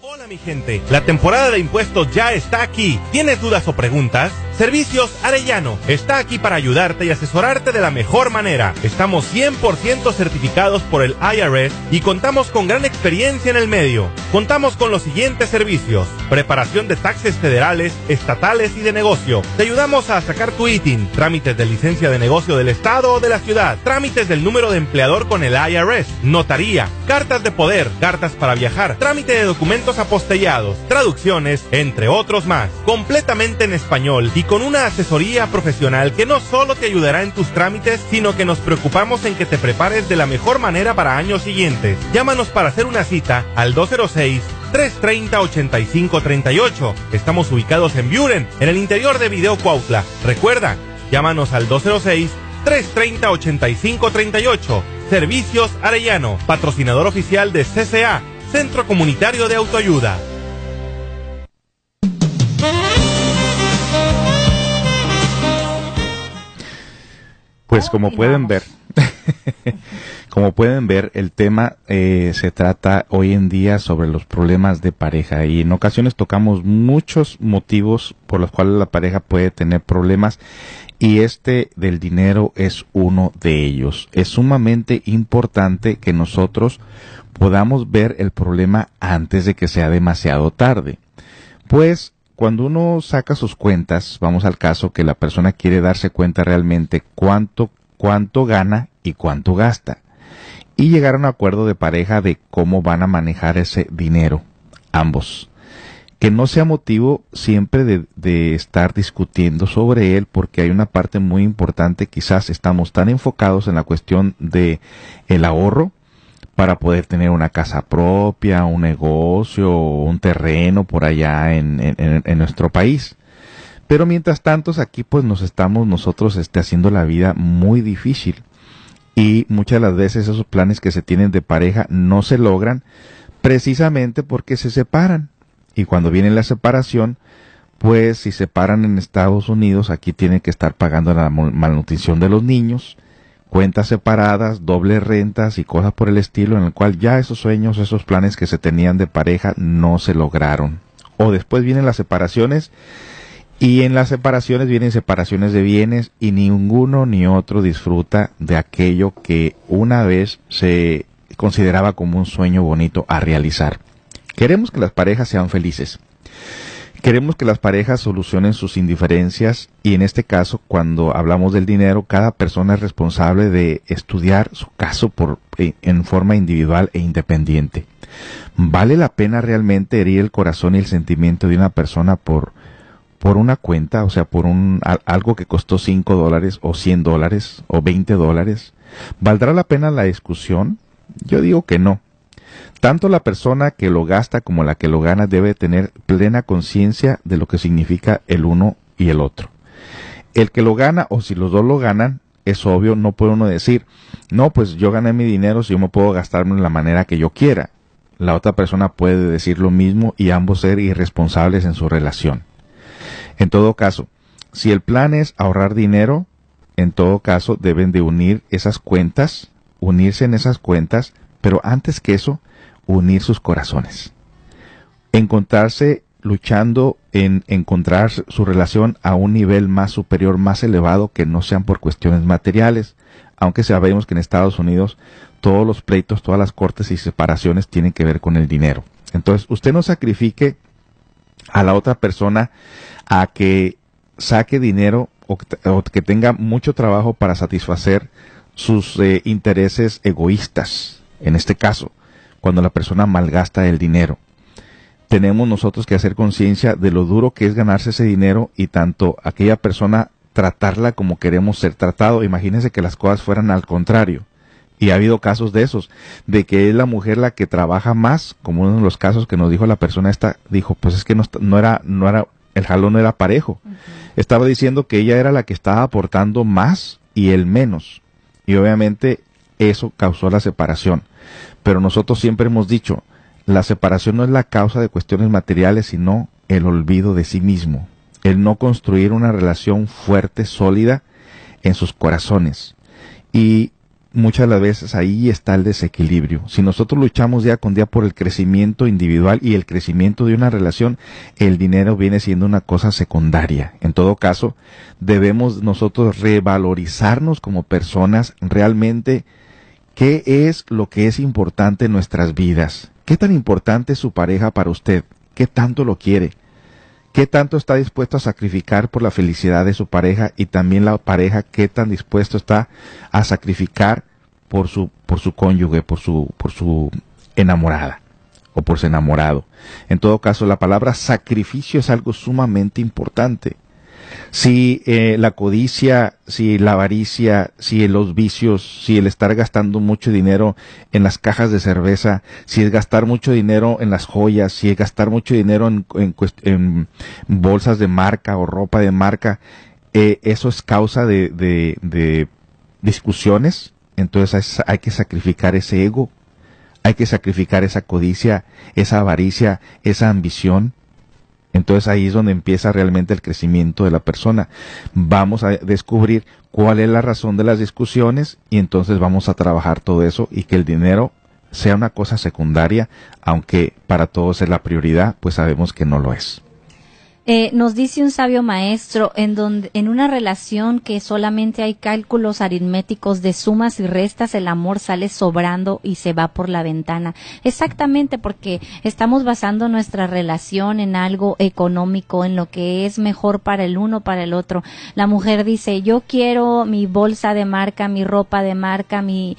Speaker 8: Hola mi gente, la temporada de impuestos ya está aquí. ¿Tienes dudas o preguntas? Servicios Arellano está aquí para ayudarte y asesorarte de la mejor manera. Estamos 100% certificados por el IRS y contamos con gran experiencia en el medio. Contamos con los siguientes servicios. Preparación de taxes federales, estatales y de negocio. Te ayudamos a sacar tu ITIN, trámites de licencia de negocio del estado o de la ciudad, trámites del número de empleador con el IRS, notaría, cartas de poder, cartas para viajar, trámite de documentos apostellados, traducciones, entre otros más. Completamente en español y con una asesoría profesional que no solo te ayudará en tus trámites, sino que nos preocupamos en que te prepares de la mejor manera para años siguientes. Llámanos para hacer una cita al 206 330-8538. Estamos ubicados en Buren, en el interior de Video Cuautla. Recuerda, llámanos al 206-330-8538. Servicios Arellano, patrocinador oficial de CCA, Centro Comunitario de Autoayuda.
Speaker 7: Pues como pueden ver, como pueden ver, el tema eh, se trata hoy en día sobre los problemas de pareja y en ocasiones tocamos muchos motivos por los cuales la pareja puede tener problemas y este del dinero es uno de ellos. Es sumamente importante que nosotros podamos ver el problema antes de que sea demasiado tarde. Pues cuando uno saca sus cuentas, vamos al caso que la persona quiere darse cuenta realmente cuánto, cuánto gana y cuánto gasta. Y llegar a un acuerdo de pareja de cómo van a manejar ese dinero, ambos. Que no sea motivo siempre de, estar discutiendo sobre él, porque hay una parte muy importante, quizás estamos tan enfocados en la cuestión de el ahorro, para poder tener una casa propia, un negocio, un terreno por allá en, en, nuestro país. Pero mientras tanto, aquí pues nos estamos nosotros este, haciendo la vida muy difícil. Y muchas las veces esos planes que se tienen de pareja no se logran precisamente porque se separan. Y cuando viene la separación, pues si se separan en Estados Unidos, aquí tienen que estar pagando la malnutrición de los niños, cuentas separadas, dobles rentas y cosas por el estilo en el cual ya esos sueños, esos planes que se tenían de pareja no se lograron. O después vienen las separaciones y en las separaciones vienen separaciones de bienes y ninguno ni otro disfruta de aquello que una vez se consideraba como un sueño bonito a realizar. Queremos que las parejas sean felices. Queremos que las parejas solucionen sus indiferencias y en este caso, cuando hablamos del dinero, cada persona es responsable de estudiar su caso por, eh, en forma individual e independiente. ¿Vale la pena realmente herir el corazón y el sentimiento de una persona por, por una cuenta, o sea, por un, algo que costó 5 dólares o 100 dólares o 20 dólares? ¿Valdrá la pena la discusión? Yo digo que no. Tanto la persona que lo gasta como la que lo gana debe tener plena conciencia de lo que significa el uno y el otro. El que lo gana o si los dos lo ganan, es obvio, no puede uno decir, no, pues yo gané mi dinero, si yo me puedo gastarme de la manera que yo quiera. La otra persona puede decir lo mismo y ambos ser irresponsables en su relación. En todo caso, si el plan es ahorrar dinero, en todo caso deben de unir esas cuentas, unirse en esas cuentas, pero antes que eso, unir sus corazones. Encontrarse luchando en encontrar su relación a un nivel más superior, más elevado, que no sean por cuestiones materiales, aunque sabemos que en Estados Unidos todos los pleitos, todas las cortes y separaciones tienen que ver con el dinero. Entonces, usted no sacrifique a la otra persona a que saque dinero o que, tenga mucho trabajo para satisfacer sus eh, intereses egoístas. En este caso, cuando la persona malgasta el dinero tenemos nosotros que hacer conciencia de lo duro que es ganarse ese dinero y tanto aquella persona tratarla como queremos ser tratado. Imagínense que las cosas fueran al contrario. Y ha habido casos de esos, de que es la mujer la que trabaja más, como uno de los casos que nos dijo la persona esta, dijo, pues es que no, no era, no era, el jalón no era parejo. Estaba diciendo que ella era la que estaba aportando más y él menos. Y obviamente eso causó la separación. Pero nosotros siempre hemos dicho, la separación no es la causa de cuestiones materiales, sino el olvido de sí mismo, el no construir una relación fuerte, sólida en sus corazones. Y muchas las veces ahí está el desequilibrio. Si nosotros luchamos día con día por el crecimiento individual y el crecimiento de una relación, el dinero viene siendo una cosa secundaria. En todo caso, debemos nosotros revalorizarnos como personas realmente qué es lo que es importante en nuestras vidas ¿Qué tan importante es su pareja para usted? ¿Qué tanto lo quiere? ¿Qué tanto está dispuesto a sacrificar por la felicidad de su pareja y también la pareja qué tan dispuesto está a sacrificar por su por su cónyuge, por su por su enamorada o por su enamorado? En todo caso, la palabra sacrificio es algo sumamente importante si eh, la codicia, si la avaricia, si los vicios, si el estar gastando mucho dinero en las cajas de cerveza, si es gastar mucho dinero en las joyas, si es gastar mucho dinero en, en, bolsas de marca o ropa de marca, eh, eso es causa de, de, de discusiones. Entonces hay que sacrificar ese ego, hay que sacrificar esa codicia, esa avaricia, esa ambición entonces ahí es donde empieza realmente el crecimiento de la persona. Vamos a descubrir cuál es la razón de las discusiones y entonces vamos a trabajar todo eso y que el dinero sea una cosa secundaria, aunque para todos es la prioridad, pues sabemos que no lo es.
Speaker 4: Eh, nos dice un sabio maestro en donde en una relación que solamente hay cálculos aritméticos de sumas y restas el amor sale sobrando y se va por la ventana. Exactamente porque estamos basando nuestra relación en algo económico en lo que es mejor para el uno para el otro. La mujer dice yo quiero mi bolsa de marca mi ropa de marca mi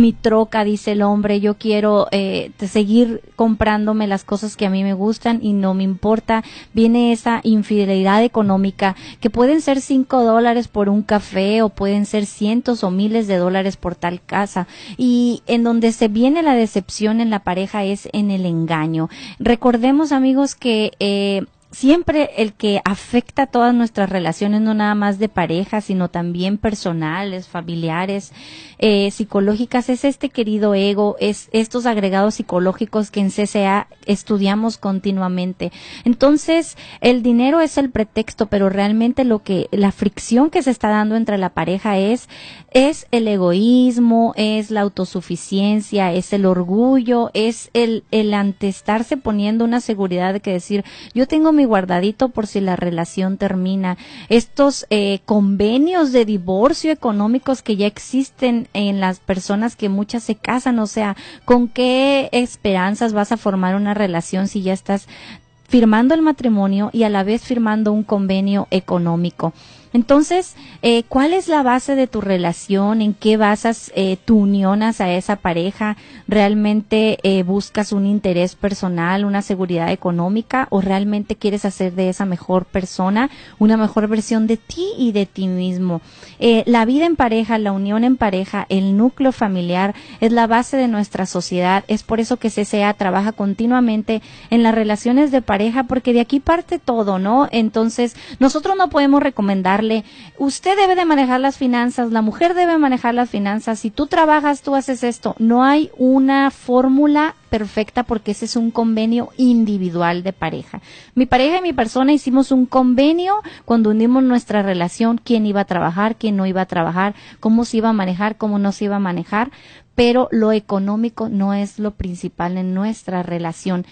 Speaker 4: mi troca, dice el hombre, yo quiero eh, seguir comprándome las cosas que a mí me gustan y no me importa. Viene esa infidelidad económica que pueden ser cinco dólares por un café o pueden ser cientos o miles de dólares por tal casa. Y en donde se viene la decepción en la pareja es en el engaño. Recordemos amigos que eh, siempre el que afecta todas nuestras relaciones, no nada más de pareja, sino también personales, familiares, eh, psicológicas, es este querido ego, es estos agregados psicológicos que en CCA estudiamos continuamente. Entonces, el dinero es el pretexto, pero realmente lo que, la fricción que se está dando entre la pareja es, es el egoísmo, es la autosuficiencia, es el orgullo, es el, el antestarse poniendo una seguridad de que decir, yo tengo mi guardadito por si la relación termina. Estos eh, convenios de divorcio económicos que ya existen en las personas que muchas se casan, o sea, ¿con qué esperanzas vas a formar una relación si ya estás firmando el matrimonio y a la vez firmando un convenio económico? Entonces, eh, ¿cuál es la base de tu relación? ¿En qué basas eh, tu unión a esa pareja? ¿Realmente eh, buscas un interés personal, una seguridad económica o realmente quieres hacer de esa mejor persona una mejor versión de ti y de ti mismo? Eh, la vida en pareja, la unión en pareja, el núcleo familiar es la base de nuestra sociedad. Es por eso que CCA trabaja continuamente en las relaciones de pareja porque de aquí parte todo, ¿no? Entonces, nosotros no podemos recomendar usted debe de manejar las finanzas, la mujer debe manejar las finanzas, si tú trabajas, tú haces esto. No hay una fórmula perfecta porque ese es un convenio individual de pareja. Mi pareja y mi persona hicimos un convenio cuando unimos nuestra relación, quién iba a trabajar, quién no iba a trabajar, cómo se iba a manejar, cómo no se iba a manejar, pero lo económico no es lo principal en nuestra relación.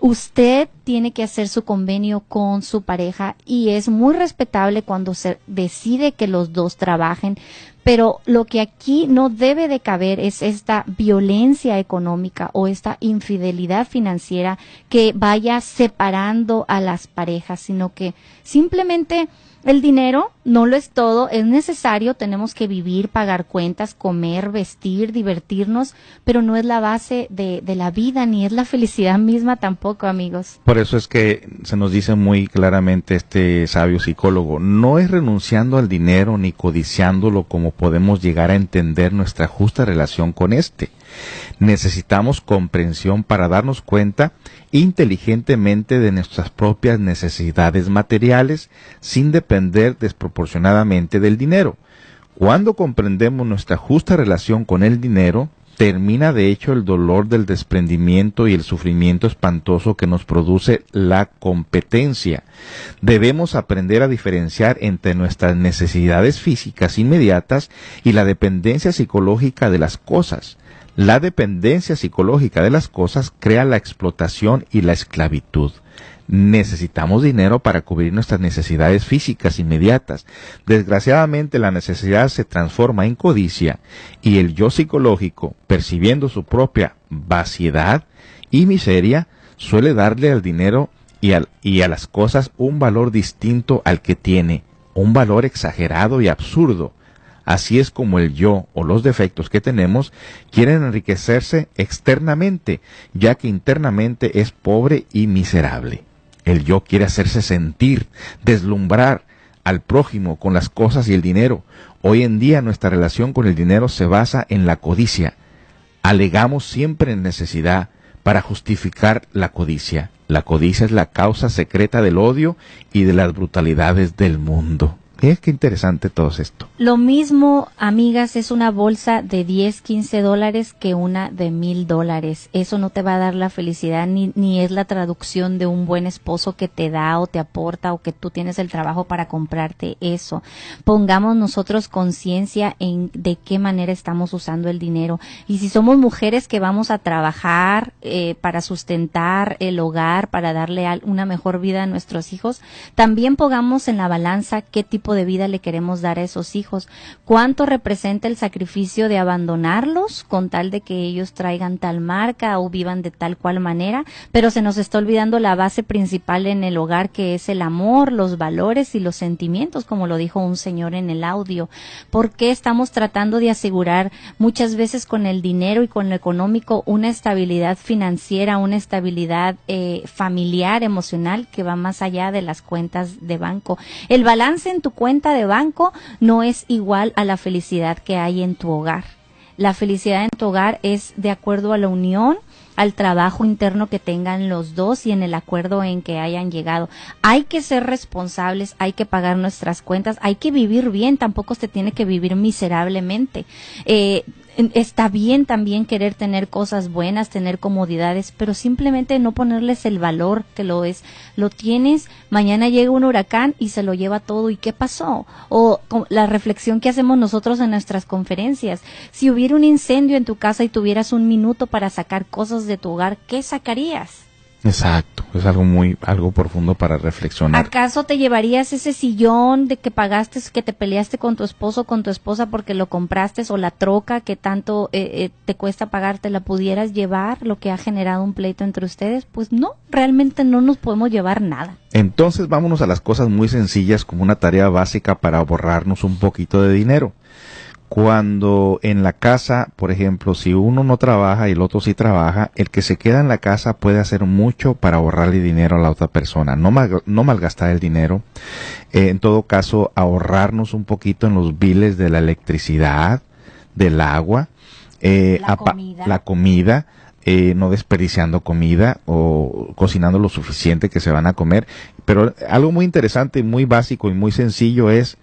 Speaker 4: Usted tiene que hacer su convenio con su pareja y es muy respetable cuando se decide que los dos trabajen, pero lo que aquí no debe de caber es esta violencia económica o esta infidelidad financiera que vaya separando a las parejas, sino que simplemente el dinero no lo es todo, es necesario, tenemos que vivir, pagar cuentas, comer, vestir, divertirnos, pero no es la base de, de, la vida ni es la felicidad misma tampoco, amigos.
Speaker 7: Por eso es que se nos dice muy claramente este sabio psicólogo, no es renunciando al dinero ni codiciándolo como podemos llegar a entender nuestra justa relación con este. Necesitamos comprensión para darnos cuenta inteligentemente de nuestras propias necesidades materiales sin depender desproporcionadamente del dinero. Cuando comprendemos nuestra justa relación con el dinero, termina de hecho el dolor del desprendimiento y el sufrimiento espantoso que nos produce la competencia. Debemos aprender a diferenciar entre nuestras necesidades físicas inmediatas y la dependencia psicológica de las cosas. La dependencia psicológica de las cosas crea la explotación y la esclavitud. Necesitamos dinero para cubrir nuestras necesidades físicas inmediatas. Desgraciadamente la necesidad se transforma en codicia y el yo psicológico, percibiendo su propia vaciedad y miseria, suele darle al dinero y, a las cosas un valor distinto al que tiene, un valor exagerado y absurdo Así es como el yo o los defectos que tenemos quieren enriquecerse externamente, ya que internamente es pobre y miserable. El yo quiere hacerse sentir, deslumbrar al prójimo con las cosas y el dinero. Hoy en día nuestra relación con el dinero se basa en la codicia. Alegamos siempre en necesidad para justificar la codicia. La codicia es la causa secreta del odio y de las brutalidades del mundo. Es que interesante todo esto.
Speaker 4: Lo mismo, amigas, es una bolsa de 10, 15 dólares que una de mil dólares. Eso no te va a dar la felicidad ni, ni es la traducción de un buen esposo que te da o te aporta o que tú tienes el trabajo para comprarte eso. Pongamos nosotros conciencia en de qué manera estamos usando el dinero. Y si somos mujeres que vamos a trabajar eh, para sustentar el hogar, para darle una mejor vida a nuestros hijos, también pongamos en la balanza qué tipo de vida le queremos dar a esos hijos, cuánto representa el sacrificio de abandonarlos con tal de que ellos traigan tal marca o vivan de tal cual manera, pero se nos está olvidando la base principal en el hogar que es el amor, los valores y los sentimientos, como lo dijo un señor en el audio. ¿Por qué estamos tratando de asegurar muchas veces con el dinero y con lo económico una estabilidad financiera, una estabilidad eh, familiar, emocional que va más allá de las cuentas de banco? El balance en tu cuenta de banco no es igual a la felicidad que hay en tu hogar. La felicidad en tu hogar es de acuerdo a la unión, al trabajo interno que tengan los dos y en el acuerdo en que hayan llegado. Hay que ser responsables, hay que pagar nuestras cuentas, hay que vivir bien, tampoco se tiene que vivir miserablemente. Eh, está bien también querer tener cosas buenas, tener comodidades, pero simplemente no ponerles el valor que lo es. Lo tienes, mañana llega un huracán y se lo lleva todo. ¿Y qué pasó? O la reflexión que hacemos nosotros en nuestras conferencias. Si hubiera un incendio en tu casa y tuvieras un minuto para sacar cosas de tu hogar, ¿qué sacarías?
Speaker 7: Exacto, es algo muy, algo profundo para reflexionar.
Speaker 4: ¿Acaso te llevarías ese sillón de que pagaste, que te peleaste con tu esposo, con tu esposa porque lo compraste o la troca que tanto eh, eh, te cuesta pagar, te la pudieras llevar, lo que ha generado un pleito entre ustedes? Pues no, realmente no nos podemos llevar nada.
Speaker 7: Entonces vámonos a las cosas muy sencillas como una tarea básica para ahorrarnos un poquito de dinero cuando en la casa, por ejemplo, si uno no trabaja y el otro sí trabaja, el que se queda en la casa puede hacer mucho para ahorrarle dinero a la otra persona, no, no malgastar el dinero, eh, en todo caso ahorrarnos un poquito en los biles de la electricidad, del agua, eh, la comida, la comida eh, no desperdiciando comida o cocinando lo suficiente que se van a comer. Pero algo muy interesante, muy básico y muy sencillo es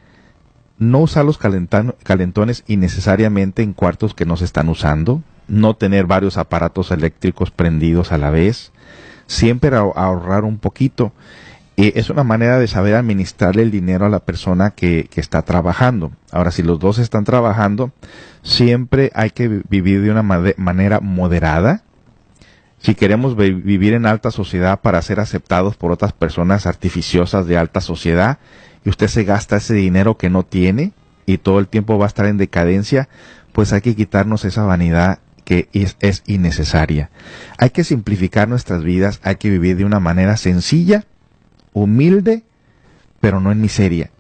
Speaker 7: no usar los calentones innecesariamente en cuartos que no se están usando, no tener varios aparatos eléctricos prendidos a la vez, siempre ahor- ahorrar un poquito. Eh, es una manera de saber administrarle el dinero a la persona que, está trabajando. Ahora, si los dos están trabajando, siempre hay que vi- vivir de una manera moderada. Si queremos vi- vivir en alta sociedad para ser aceptados por otras personas artificiosas de alta sociedad, y usted se gasta ese dinero que no tiene y todo el tiempo va a estar en decadencia, pues hay que quitarnos esa vanidad que es, es innecesaria. Hay que simplificar nuestras vidas, hay que vivir de una manera sencilla, humilde, pero no en miseria.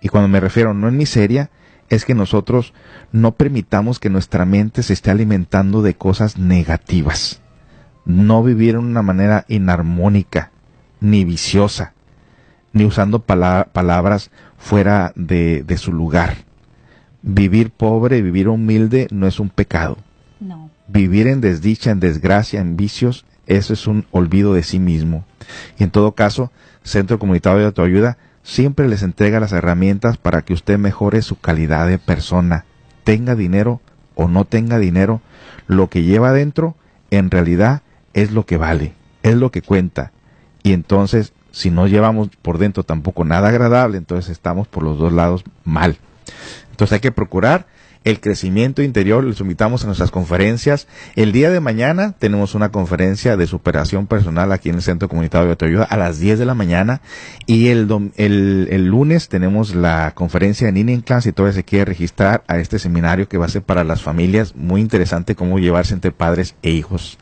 Speaker 7: Y cuando me refiero no en miseria, es que nosotros no permitamos que nuestra mente se esté alimentando de cosas negativas. No vivir en una manera inarmónica, ni viciosa, ni usando pala- palabras fuera de, de su lugar. Vivir pobre, vivir humilde no es un pecado.
Speaker 4: No.
Speaker 7: Vivir en desdicha, en desgracia, en vicios, eso es un olvido de sí mismo. Y en todo caso, Centro Comunitario de Autoayuda siempre les entrega las herramientas para que usted mejore su calidad de persona. Tenga dinero o no tenga dinero, lo que lleva adentro en realidad es lo que vale, es lo que cuenta. Y entonces, si no llevamos por dentro tampoco nada agradable, entonces estamos por los dos lados mal. Entonces hay que procurar el crecimiento interior. Les invitamos a nuestras conferencias. El día de mañana tenemos una conferencia de superación personal aquí en el Centro Comunitario de Autoayuda a las 10 de la mañana. Y el, el, el lunes tenemos la conferencia en In Class si todavía se quiere registrar a este seminario que va a ser para las familias. Muy interesante cómo llevarse entre padres e hijos.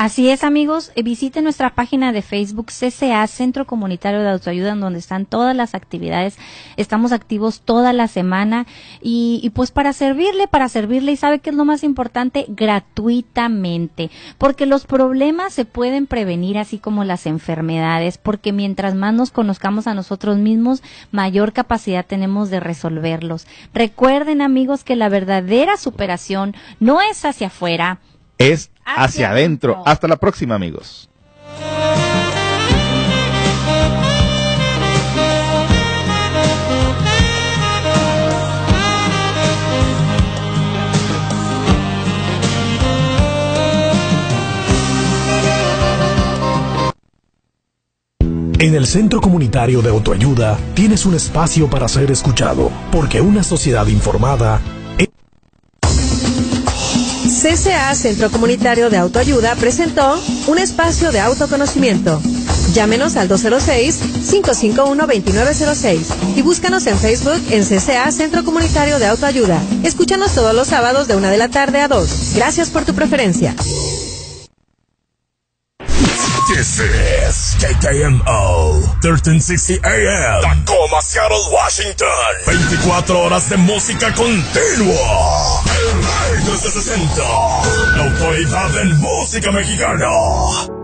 Speaker 4: Así es, amigos. Eh, Visiten nuestra página de Facebook CCA, Centro Comunitario de Autoayuda, en donde están todas las actividades. Estamos activos toda la semana y, y pues para servirle, para servirle, y sabe que es lo más importante, gratuitamente. Porque los problemas se pueden prevenir, así como las enfermedades, porque mientras más nos conozcamos a nosotros mismos, mayor capacidad tenemos de resolverlos. Recuerden, amigos, que la verdadera superación no es hacia afuera,
Speaker 7: Es hacia, adentro. Hasta la próxima, amigos.
Speaker 1: En el Centro Comunitario de Autoayuda tienes un espacio para ser escuchado, porque una sociedad informada
Speaker 3: CCA Centro Comunitario de Autoayuda presentó un espacio de autoconocimiento. Llámenos al 206-551-2906 y búscanos en Facebook en CCA Centro Comunitario de Autoayuda. Escúchanos todos los sábados de una de la tarde a 2. Gracias por tu preferencia.
Speaker 1: This is KKMO 1360 AM Tacoma, Seattle, Washington. 24 horas de música continua. El rey de 60 La autoridad en música mexicana